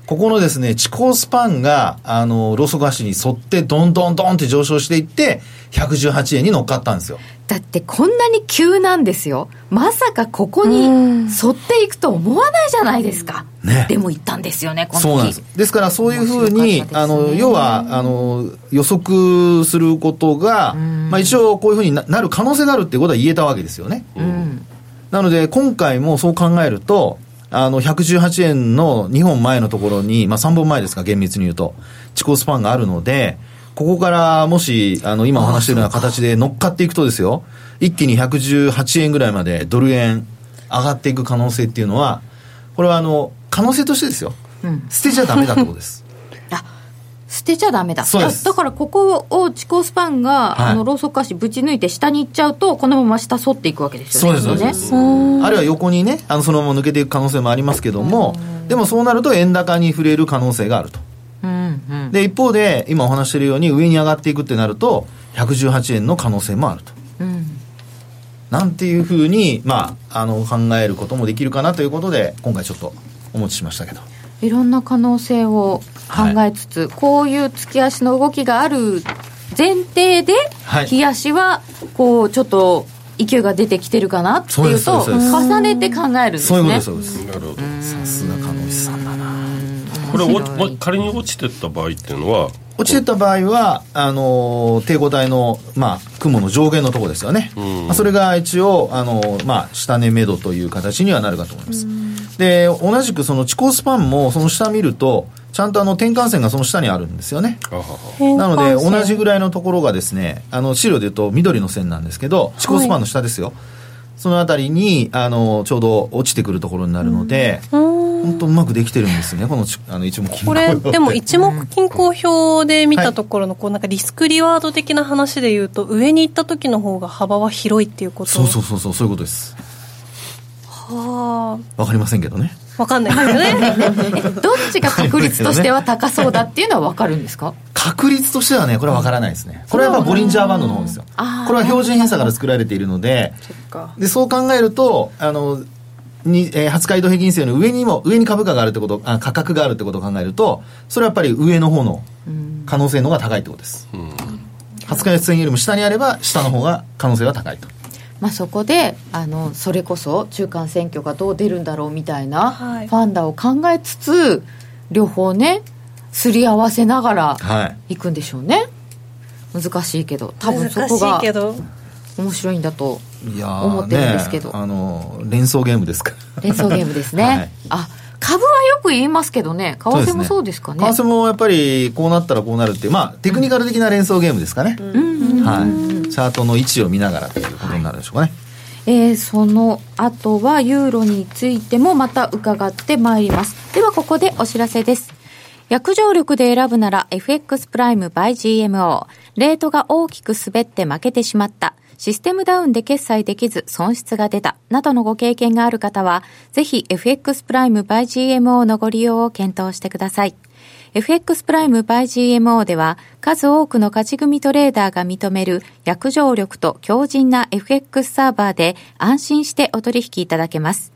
ここのですね、地高スパンが、あの、ローソク足に沿って、どんどんどんって上昇していって、118円に乗っかったんですよ。だってこんなに急なんですよ。まさかここに沿っていくと思わないじゃないですか。ね。でも行ったんですよね、このそうなんです。ですからそういうふうに、ね、あの、要は、あの、予測することが、まあ一応こういうふうになる可能性があるっていうことは言えたわけですよね。うん、なので今回もそう考えると、あの、118円の2本前のところに、まあ3本前ですか、厳密に言うと、地高スパンがあるので、ここからもし、あの、今お話しているような形で乗っかっていくとですよ、一気に118円ぐらいまでドル円上がっていく可能性っていうのは、これはあの、可能性としてですよ。うん、捨てちゃダメだってことです。あ捨てちゃダメだ。だからここを地高スパンが、はい、あのローソク足ぶち抜いて下に行っちゃうとこのまま下反っていくわけですよね。そうですね。あるいは横にねあのそのまま抜けていく可能性もありますけどもでもそうなると円高に触れる可能性があるとで一方で今お話しているように上に上がっていくってなると118円の可能性もあると、うん、なんていうふうに、まあ、あの考えることもできるかなということで今回ちょっとお持ちしましたけど。いろんな可能性を考えつつ、はい、こういう月足の動きがある前提で、はい、日足はこうちょっと勢いが出てきてるかなっていうと重ねて考えるんですね。そういうことですそうです。なるほど。さすが鹿野さんこれお仮に落ちてった場合っていうのは落ちてった場合はあの抵抗体の、まあ、雲の上限のところですよね、まあ、それが一応あの、まあ、下値目処という形にはなるかと思います、で同じくその地高スパンもその下見るとちゃんとあの転換線がその下にあるんですよね。なので同じぐらいのところがですねあの資料でいうと緑の線なんですけど地高スパンの下ですよ、はい、そのあたりにあのちょうど落ちてくるところになるので、本当うまくできてるんですねこのあの一目これでも一目均衡表で見たところのこうなんかリスクリワード的な話でいうと上に行った時の方が幅は広いっていうこと？そうそうそうそうそういうことです。はあ。わかりませんけどね。わかんないですよね。どっちが確率としては高そうだっていうのはわかるんですか？確率としてはねこれはわからないですね。これはやっぱボリンジャーバンドの方ですよ。これは標準偏差から作られているのででそう考えるとあのに、えー、20日移動平均線の上にも、上に株価があるってこと、あ価格があるってことを考えると、それはやっぱり上の方の可能性の方が高いってことです。うん、20日線よりも下にあれば、下の方が可能性は高いと。まあ、そこであのそれこそ中間選挙がどう出るんだろうみたいなファンダを考えつつ、両方ねすり合わせながらい。くんでしょうね、はい、難しいけど。多分そこが面白いんだと思ってるんですけど、ね、あの連想ゲームですか。連想ゲームですね、はい、あ株はよく言いますけどね。為替もそうですかね、ね、為替もやっぱりこうなったらこうなるっていうまあテクニカル的な連想ゲームですかね、うん、はい、チャートの位置を見ながらということになるでしょうかね、はいえー、その後はユーロについてもまた伺ってまいります。ではここでお知らせです約定力で選ぶなら FX プライム by GMO レートが大きく滑って負けてしまったシステムダウンで決済できず損失が出た、などのご経験がある方は、ぜひ FX プライム by GMO のご利用を検討してください。FX プライム by GMO では数多くの勝ち組トレーダーが認める約定力と強靭な FX サーバーで安心してお取引いただけます。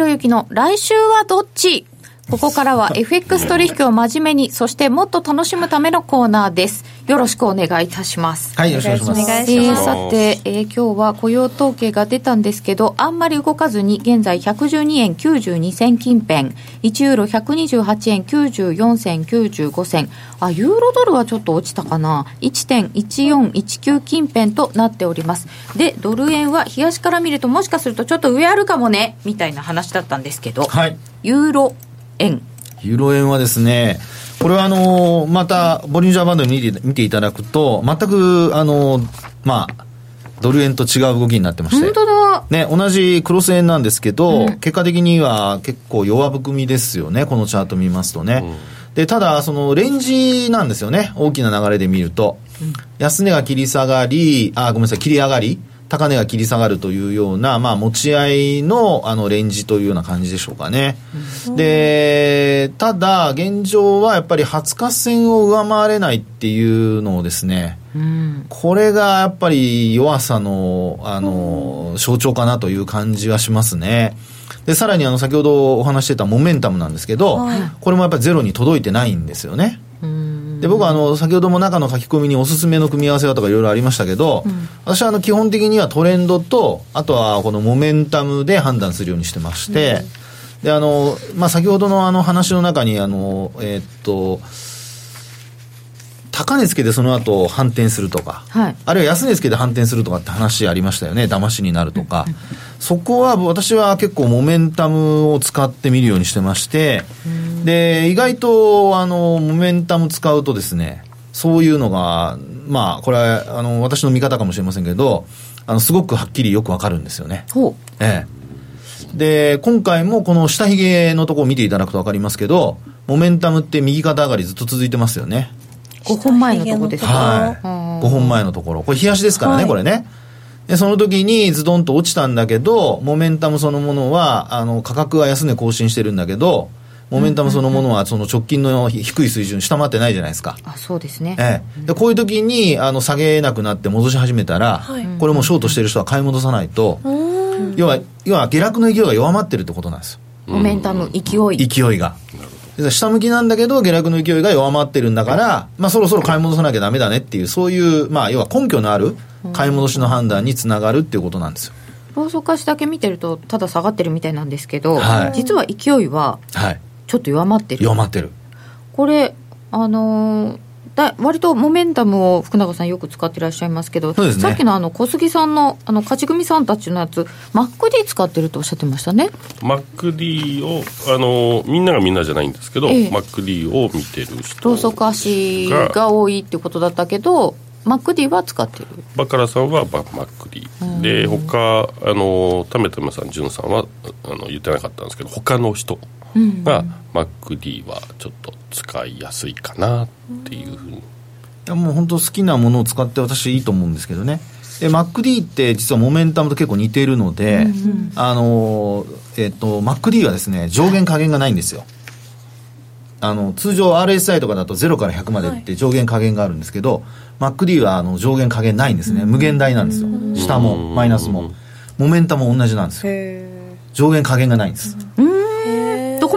博之の来週はどっち？ここからは FX 取引を真面目に、そしてもっと楽しむためのコーナーです。よろしくお願いいたします。はい、よろしくお願いします。えー、さて、えー、今日は雇用統計が出たんですけど、あんまり動かずに、現在112円92銭近辺、1ユーロ128円94銭95銭、あ、ユーロドルはちょっと落ちたかな、1.1419近辺となっております。で、ドル円は、冷やしから見ると、もしかするとちょっと上あるかもね、みたいな話だったんですけど、はい、ユーロ円。ユーロ円はですね、これはあのまた、ボリンジャーバンド見て見ていただくと、全く、あのまあ、ドル円と違う動きになってまして。本当だ。ね、同じクロス円なんですけど、うん、結果的には結構弱含みですよね、このチャート見ますとね。うん、で、ただ、そのレンジなんですよね、大きな流れで見ると。うん、安値が切り下がり、あ、ごめんなさい、切り上がり。高値が切り下がるというような、まあ、持ち合いのあのレンジというような感じでしょうかね。うん、で、ただ、現状はやっぱり20日線を上回れないっていうのをですね、うん、これがやっぱり弱さのあの、象徴かなという感じはしますね。で、さらにあの先ほどお話してたモメンタムなんですけど、はい、これもやっぱりゼロに届いてないんですよね。で僕はあの先ほども中の書き込みにおすすめの組み合わせはとかいろいろありましたけど、うん、私はあの基本的にはトレンドとあとはこのモメンタムで判断するようにしてまして、うん、であのまあ、先ほどのあの話の中にあの、えー、っと高値つけてその後反転するとか、はい、あるいは安値つけて反転するとかって話ありましたよね騙しになるとか、そこは私は結構モメンタムを使ってみるようにしてまして、で意外とあのモメンタム使うとですねそういうのがまあこれはあの私の見方かもしれませんけどあのすごくはっきりよくわかるんですよね。ええ。で、今回もこの下髭のところを見ていただくと分かりますけど、モメンタムって右肩上がりずっと続いてますよね。5本前のところですか？はい。5本前のところ。これ、冷やしですからね、はい、これね。で、その時にズドンと落ちたんだけど、モメンタムそのものは、あの、価格は安値更新してるんだけど、モメンタムそのものはその直近の低い水準下回ってないじゃないですか。あ、そうですね。ええ。で、こういう時に、あの、下げなくなって戻し始めたら、はい、これもショートしてる人は買い戻さないと、要は、要は下落の勢いが弱まってるってことなんですよ。モメンタム、勢い。勢いが。下向きなんだけど下落の勢いが弱まってるんだから、まあ、そろそろ買い戻さなきゃだめだねっていうそういう、まあ、要は根拠のある買い戻しの判断につながるっていうことなんですよ。ローソク足だけ見てるとただ下がってるみたいなんですけど、はい、実は勢いはちょっと弱まってる、弱まってる。これあのーだ割とモメンタムを福永さんよく使ってらっしゃいますけど、ね、さっきのあの小杉さんのあの勝ち組さんたちのやつ、マック D 使ってるとおっしゃってましたね。マック D をあのみんながみんなじゃないんですけど、ええ、マック D を見てる人ローソク足が多いってことだったけど。マック D は使ってる。バカラさんはマック D で他あのタメタメさんジュンさんはあの言ってなかったんですけど他の人が、マック D はちょっと使いやすいかなっていうふうに、いやもう本当好きなものを使って私いいと思うんですけどね。で MacD って実はモメンタムと結構似ているので、うんうん、あのえっ、ー、と MacD はですね上限下限がないんですよ、あの通常 RSI とかだと0から100までって上限下限があるんですけど、はい、MacD はあの上限下限ないんですね。無限大なんですよ。下もマイナスも。モメンタも同じなんですよ。上限下限がないんです。どこ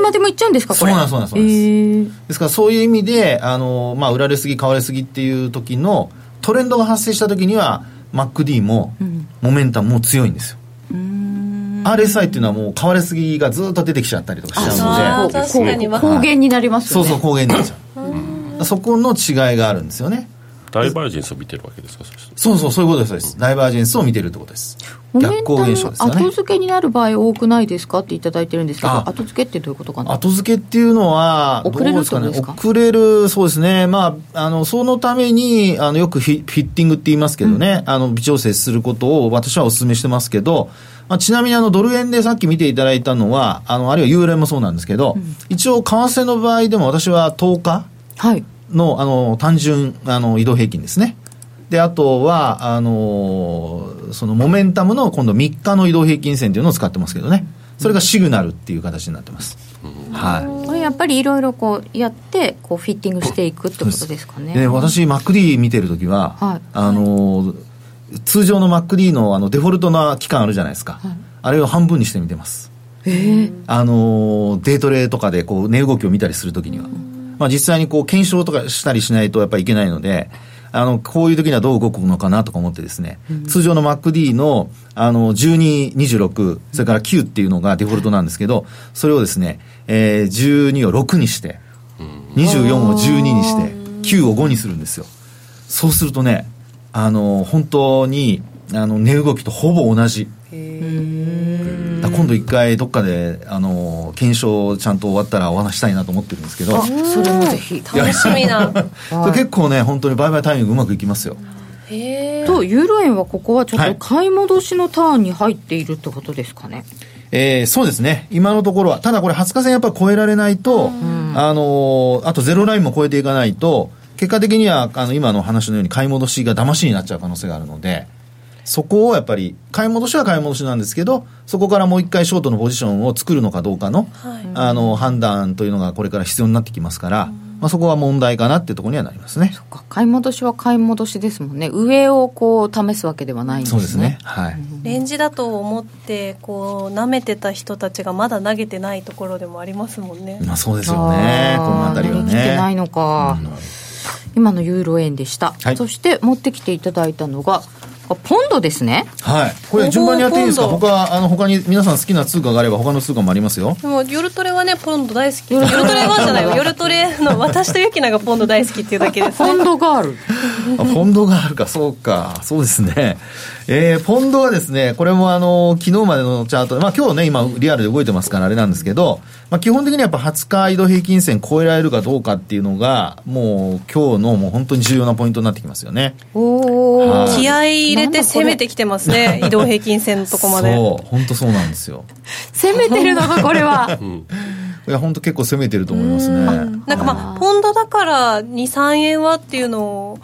までも行っちゃうんですかそうなんそうなんそうです、ですからそういう意味であの、まあ、売られすぎ買われすぎっていう時のトレンドが発生した時には MacD も、モメンタムも強いんですよ。RSI っていうのはもう買われすぎがずっと出てきちゃったりとかしちゃうので。確かに。高原になりますよね。そうそう高原になっちゃう。そこの違いがあるんですよねダイバージェンスを見てるわけですか？そうそうそういうことですダイバージェンスを見てるってことです。逆光現象ですよね。後付けになる場合多くないですか？っていただいてるんですけど後付けってどういうことかな？後付けっていうのは遅れるですか？ね？遅れるそうですね。まああのそのためにあのよくフィフィッティングって言いますけどね、うん、あの微調整することを私はお勧めしてますけど。まあ、ちなみにあのドル円でさっき見ていただいたのは、あのあるいはユーロ円もそうなんですけど、うん、一応、為替の場合でも私は10日？の,、あの単純あの移動平均ですね。で、あとは、あのー、そのモメンタムの今度3日の移動平均線というのを使ってますけどね。それがシグナルっていう形になってます。はい。これやっぱりいろいろこうやってこうフィッティングしていくってことですかね。で、私 MacD 見てるときは、はい、あのー、通常の MacD のあのデフォルトな期間あるじゃないですか。はい、あれを半分にして見てます。あのデートレとかでこう値動きを見たりするときには、まあ、実際にこう検証とかしたりしないとやっぱりいけないので、あの、こういう時にはどう動くのかなとか思ってですね、うん、通常の MacD の、あの、12、26、それから9っていうのがデフォルトなんですけど、それをですね、えー、12を6にして、24を12にして、9を5にするんですよ。そうするとね、あの、本当に、あの、値動きとほぼ同じ。今度一回どっかであの検証ちゃんと終わったらお話したいなと思ってるんですけど。それもぜひ。楽しみな 結構ね本当に売買タイミングうまくいきますよ。とユーロ円はここはちょっと買い戻しのターンに入っているってことですかね、はい、えー、そうですね、今のところは、ただこれ、20日線やっぱり超えられないと、あのあとゼロラインも超えていかないと、結果的にはあの今の話のように買い戻しが騙しになっちゃう可能性があるので、そこをやっぱり、買い戻しは買い戻しなんですけど、そこからもう一回ショートのポジションを作るのかどうかの、はい、あの、判断というのがこれから必要になってきますから、まあ、そこは問題かなっていうところにはなりますね。そっか、買い戻しは買い戻しですもんね。上をこう試すわけではないんですね。そうですね。はい。レンジだと思って、こう、舐めてた人たちがまだ投げてないところでもありますもんね。まあそうですよね。この辺りはね。来てないのか。うん今のユーロ円でした、はい、そして持ってきていただいたのがポンドですね。はい。これ順番にやっていいですか？他あの他に皆さん好きな通貨があれば他の通貨もありますよ。でも夜トレはねポンド大好き夜トレ。はじゃないよ。夜トレの私とユキナがポンド大好きっていうだけです、ね、ポンドガール。あポンドガールか。そうか。そうですね。えー、ポンドはですねこれもあの昨日までのチャートまあ今日ね今リアルで動いてますからあれなんですけど、まあ、基本的にやっぱ20日移動平均線超えられるかどうかっていうのがもう今日のもう本当に重要なポイントになってきますよね。おお気合い入れて攻めてきてますね。移動平均線のとこまで。そう本当そうなんですよ。攻めてるのかこれは、うん、いや本当結構攻めてると思いますね。なんかまあポンドだから23円はっていうの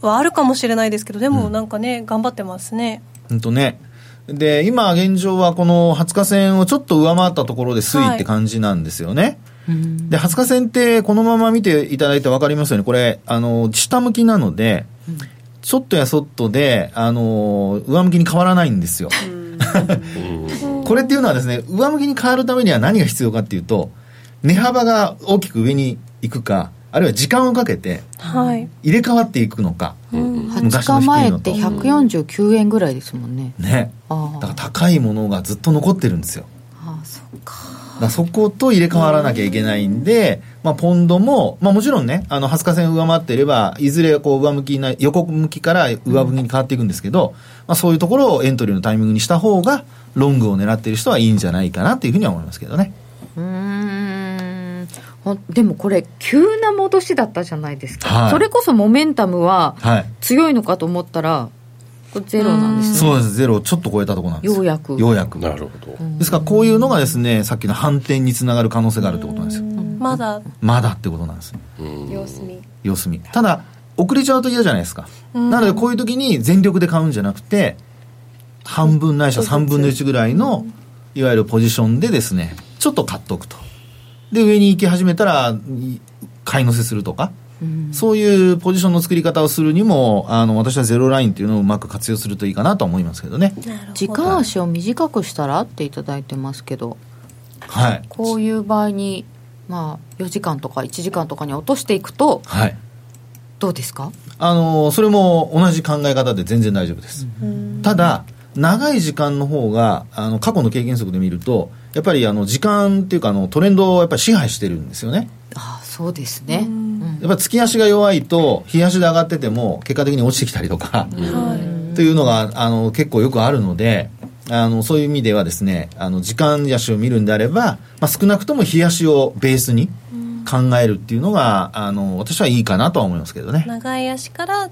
はあるかもしれないですけどでもなんかね、うん、頑張ってますね。本当ね。で今現状はこの20日線をちょっと上回ったところで推移って感じなんですよね、はいで、20日線ってこのまま見ていただいて分かりますように、これ、あの、下向きなので、ちょっとやそっとで、あの、上向きに変わらないんですよ。これっていうのはですね、上向きに変わるためには何が必要かっていうと、値幅が大きく上に行くか、あるいは時間をかけて、入れ替わっていくのか、はい、20日前って149円ぐらいですもんね。ね。だから高いものがずっと残ってるんですよ。ああ、そっか。だそこと入れ替わらなきゃいけないんで、まあ、ポンドも、まあ、もちろんね、あの、20日線上回っていれば、いずれこう上向きな、横向きから上向きに変わっていくんですけど、まあ、そういうところをエントリーのタイミングにした方が、ロングを狙っている人はいいんじゃないかなっていうふうには思いますけどね。うん。でもこれ、急な戻しだったじゃないですか、はい、それこそモメンタムは強いのかと思ったら、これゼロなんです、ね、そうです。ゼロちょっと超えたところなんです。ようやく。ようやく。なるほど。ですからこういうのがですねさっきの反転につながる可能性があるってことなんですよ。まだ。まだってことなんです様子見。様子見。ただ遅れちゃうと嫌じゃないですか。なのでこういう時に全力で買うんじゃなくて半分ないしは3分の1ぐらいのいわゆるポジションでですねちょっと買っとくと。で上に行き始めたら買い乗せするとかそういうポジションの作り方をするにもあの私はゼロラインっていうのをうまく活用するといいかなと思いますけどね。時間足を短くしたらっていただいてますけど、はい、こういう場合に、まあ、4時間とか1時間とかに落としていくと、はい、どうですか？あのそれも同じ考え方で全然大丈夫です。ただ長い時間の方があの過去の経験則で見るとやっぱりあの時間っていうかあのトレンドをやっぱり支配してるんですよね。ああそうですね、やっぱ月足が弱いと日足で上がってても結果的に落ちてきたりとか、というのがあの結構よくあるのであのそういう意味ではですねあの時間足を見るんであれば、まあ、少なくとも日足をベースに考えるっていうのがあの私はいいかなとは思いますけどね。長い足から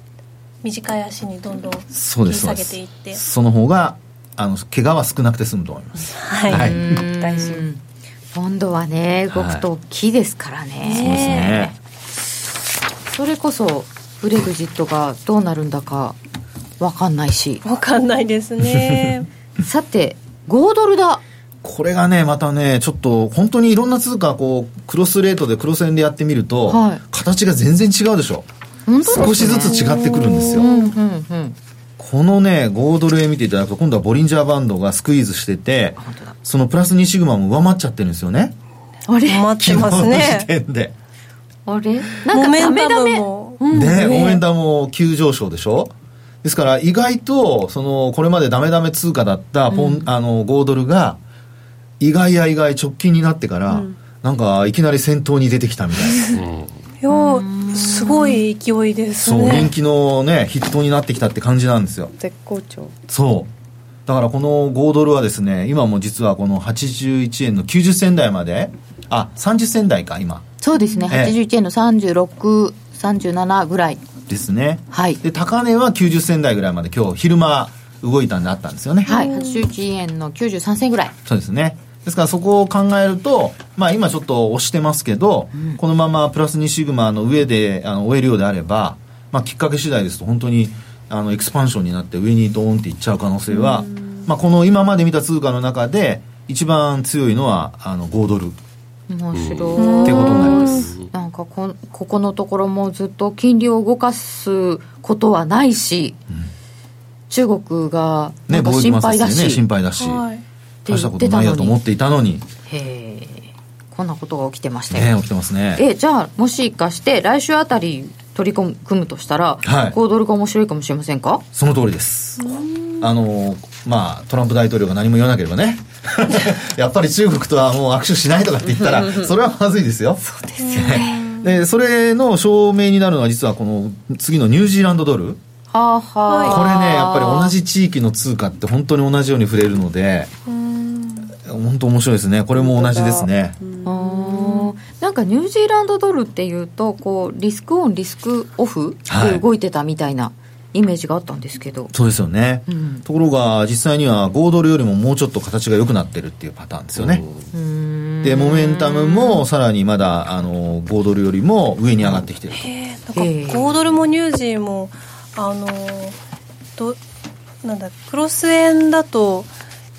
短い足にどんどん切り下げていって。その方があの怪我は少なくて済むと思います。はい、はい、大事ポンドはね動くと大きいですからね、はい、そうですねそれこそブレグジットがどうなるんだか分かんないし。分かんないですね。さて5ドルだ。これがねまたねちょっと本当にいろんな通貨こうクロスレートでクロス円でやってみると、はい、形が全然違うでしょ。少しずつ違ってくるんですよ、うんうんうん。このね、5ドル円見ていただくと、今度はボリンジャーバンドがスクイーズしてて、そのプラス2シグマも上回っちゃってるんですよね。あれ？上回ってますね。時点で。あれ？なんかダメダメ。ね、応援ダも急上昇でしょ？ですから意外と、その、これまでダメダメ通貨だったポン、うん、あの、5ドルが、意外や意外直近になってから、うん、なんかいきなり先頭に出てきたみたいな。いやすごい勢いですね。そう人気のね筆頭になってきたって感じなんですよ。絶好調。そう。だからこの5ドルはですね今も実はこの81円の90銭台まであ30銭台か今そうですね、え81円の3637ぐらい。ですね。はい。で高値は90銭台ぐらいまで今日昼間動いたんであったんですよね。はい。81円の93銭ぐらい。そうですね。ですからそこを考えると、まあ今ちょっと押してますけど、うん、このままプラス2シグマの上であの終えるようであれば、まあきっかけ次第ですと本当にあのエクスパンションになって上にドーンっていっちゃう可能性は、まあこの今まで見た通貨の中で一番強いのはあの5ドル。面白い。ってことになります。なんかこここのところもずっと金利を動かすことはないし、うん、中国がなんか心配だし、ね、心配だし。はい。大したことないやと思っていたのに。へえこんなことが起きてましたよ、ね、起きてますね。えじゃあもしかして来週あたり取り組むとしたら、はい、5ドルが面白いかもしれませんか？その通りです。あのまあトランプ大統領が何も言わなければね。やっぱり中国とはもう握手しないとかって言ったら それはまずいですよ。そうですよね。でそれの証明になるのは実はこの次のニュージーランドドル。ははこれねやっぱり同じ地域の通貨って本当に同じように触れるので、本当面白いですね。これも同じですねなんかニュージーランドドルっていうとこうリスクオンリスクオフで動いてたみたいな、イメージがあったんですけど。そうですよね、うん、ところが実際には5ドルよりももうちょっと形が良くなってるっていうパターンですよね。でモメンタムもさらにまだあの5ドルよりも上に上がってきてると。5ドルもニュージーもあのどなんだクロス円だと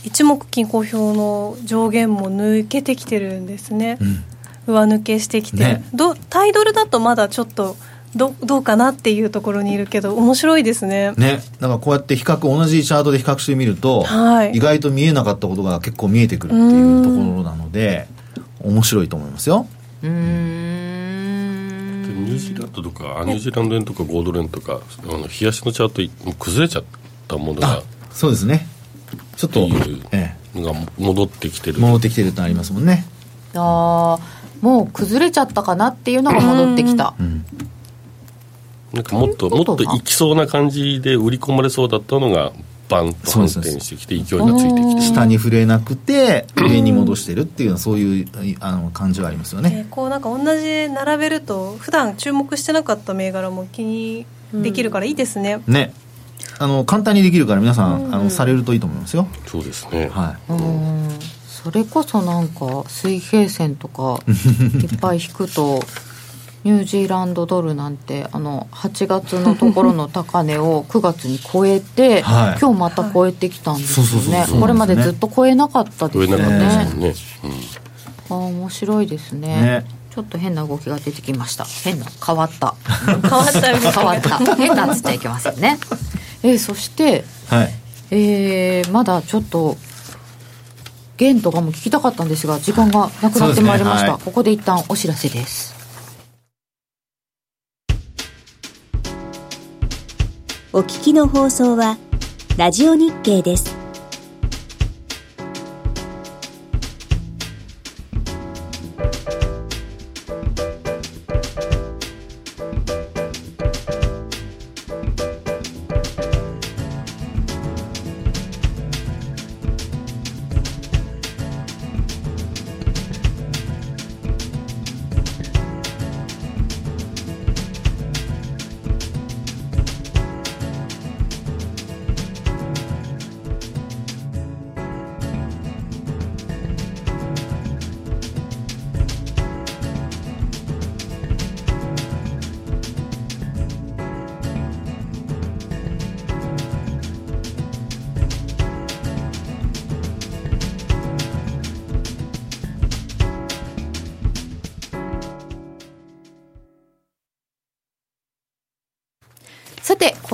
一目均衡表の上限も抜けてきてるんですね、うん、上抜けしてきて、ね、どタイドルだとまだちょっとどどうかなっていうところにいるけど面白いですね。ね。だからこうやって比較同じチャートで比較してみると、はい、意外と見えなかったことが結構見えてくるっていうところなので面白いと思いますよ。うん。ニュージーランドとかニュージーランド円とかゴールド円とかあの冷やしのチャート崩れちゃったものがそうですね。ちょっと、ええ、が戻ってきてる。戻ってきてるとありますもんね。あもう崩れちゃったかなっていうのが戻ってきた、うん、なんかもっともっといきそうな感じで売り込まれそうだったのがバンと反転してきて勢いがついてきて下に触れなくて上に戻してるっていうそういうあの感じはありますよね、えー、こうなんか同じ並べると普段注目してなかった銘柄も気にできるからいいですね、うん、ね。あの簡単にできるから皆さん、あのされるといいと思いますよ。そうですね。はい、うんそれこそなんか水平線とか いっぱい引くとニュージーランドドルなんてあの8月のところの高値を 9月に超えて、はい、今日また超えてきたんですよね。これまでずっと超えなかったですよね。ね、うん、あ面白いですね。ね。ちょっと変な動きが出てきました。変な変わった。変わった変わった。変なっつっちゃいけませんね。えー、そして、はい、えー、まだちょっとゲンとかも聞きたかったんですが時間がなくなってまいりました、ねはい、ここで一旦お知らせです。お聞きの放送は、ラジオ日経です。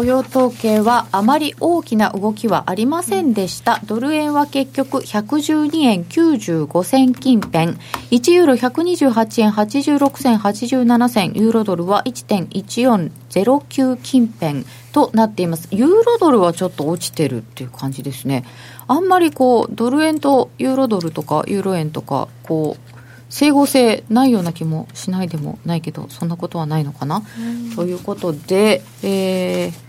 用統計はあまり大きな動きはありませんでした。ドル円は結局112円95銭近辺、1ユーロ128円86銭87銭、ユーロドルは1.1409近辺となっています。ユーロドルはちょっと落ちてるっていう感じですね。あんまりこう、ドル円とユーロドルとかユーロ円とか、こう、整合性ないような気もしないでもないけどそんなことはないのかな、ということで、えー、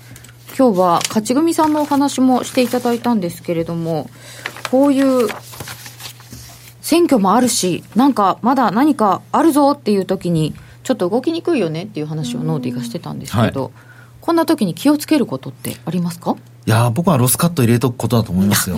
今日は勝ち組さんのお話もしていただいたんですけれどもこういう選挙もあるしなんかまだ何かあるぞっていう時にちょっと動きにくいよねっていう話をノーディがしてたんですけど、はい、こんな時に気をつけることってありますか？いや僕はロスカット入れとくことだと思いますよ。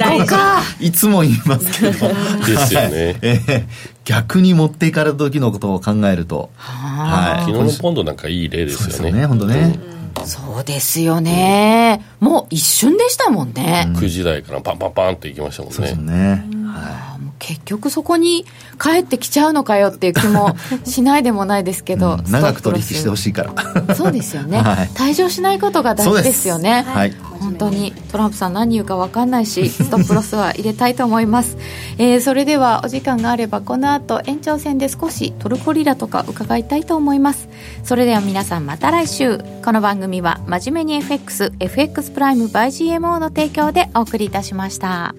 大事。いつも言いますけど。ですよね、えー、逆に持っていかれた時のことを考えると、はい、昨日のポンドなんかいい例ですよね。そうですよね本当ね、うんそうですよね、うん、もう一瞬でしたもんね、うん、9時台からパンパンパンっていきましたもんね。そうですね、はい、結局そこに帰ってきちゃうのかよっていう気も しないでもないですけど、うん、長く取引してほしいから。そうですよね、はい、退場しないことが大事ですよね。はい。本当にトランプさん何言うか分かんないし ストップロスは入れたいと思います、えー、それではお時間があればこの後延長戦で少しトルコリラとか伺いたいと思います。それでは皆さんまた来週。この番組は真面目に FXFX プライム by GMO の提供でお送りいたしました。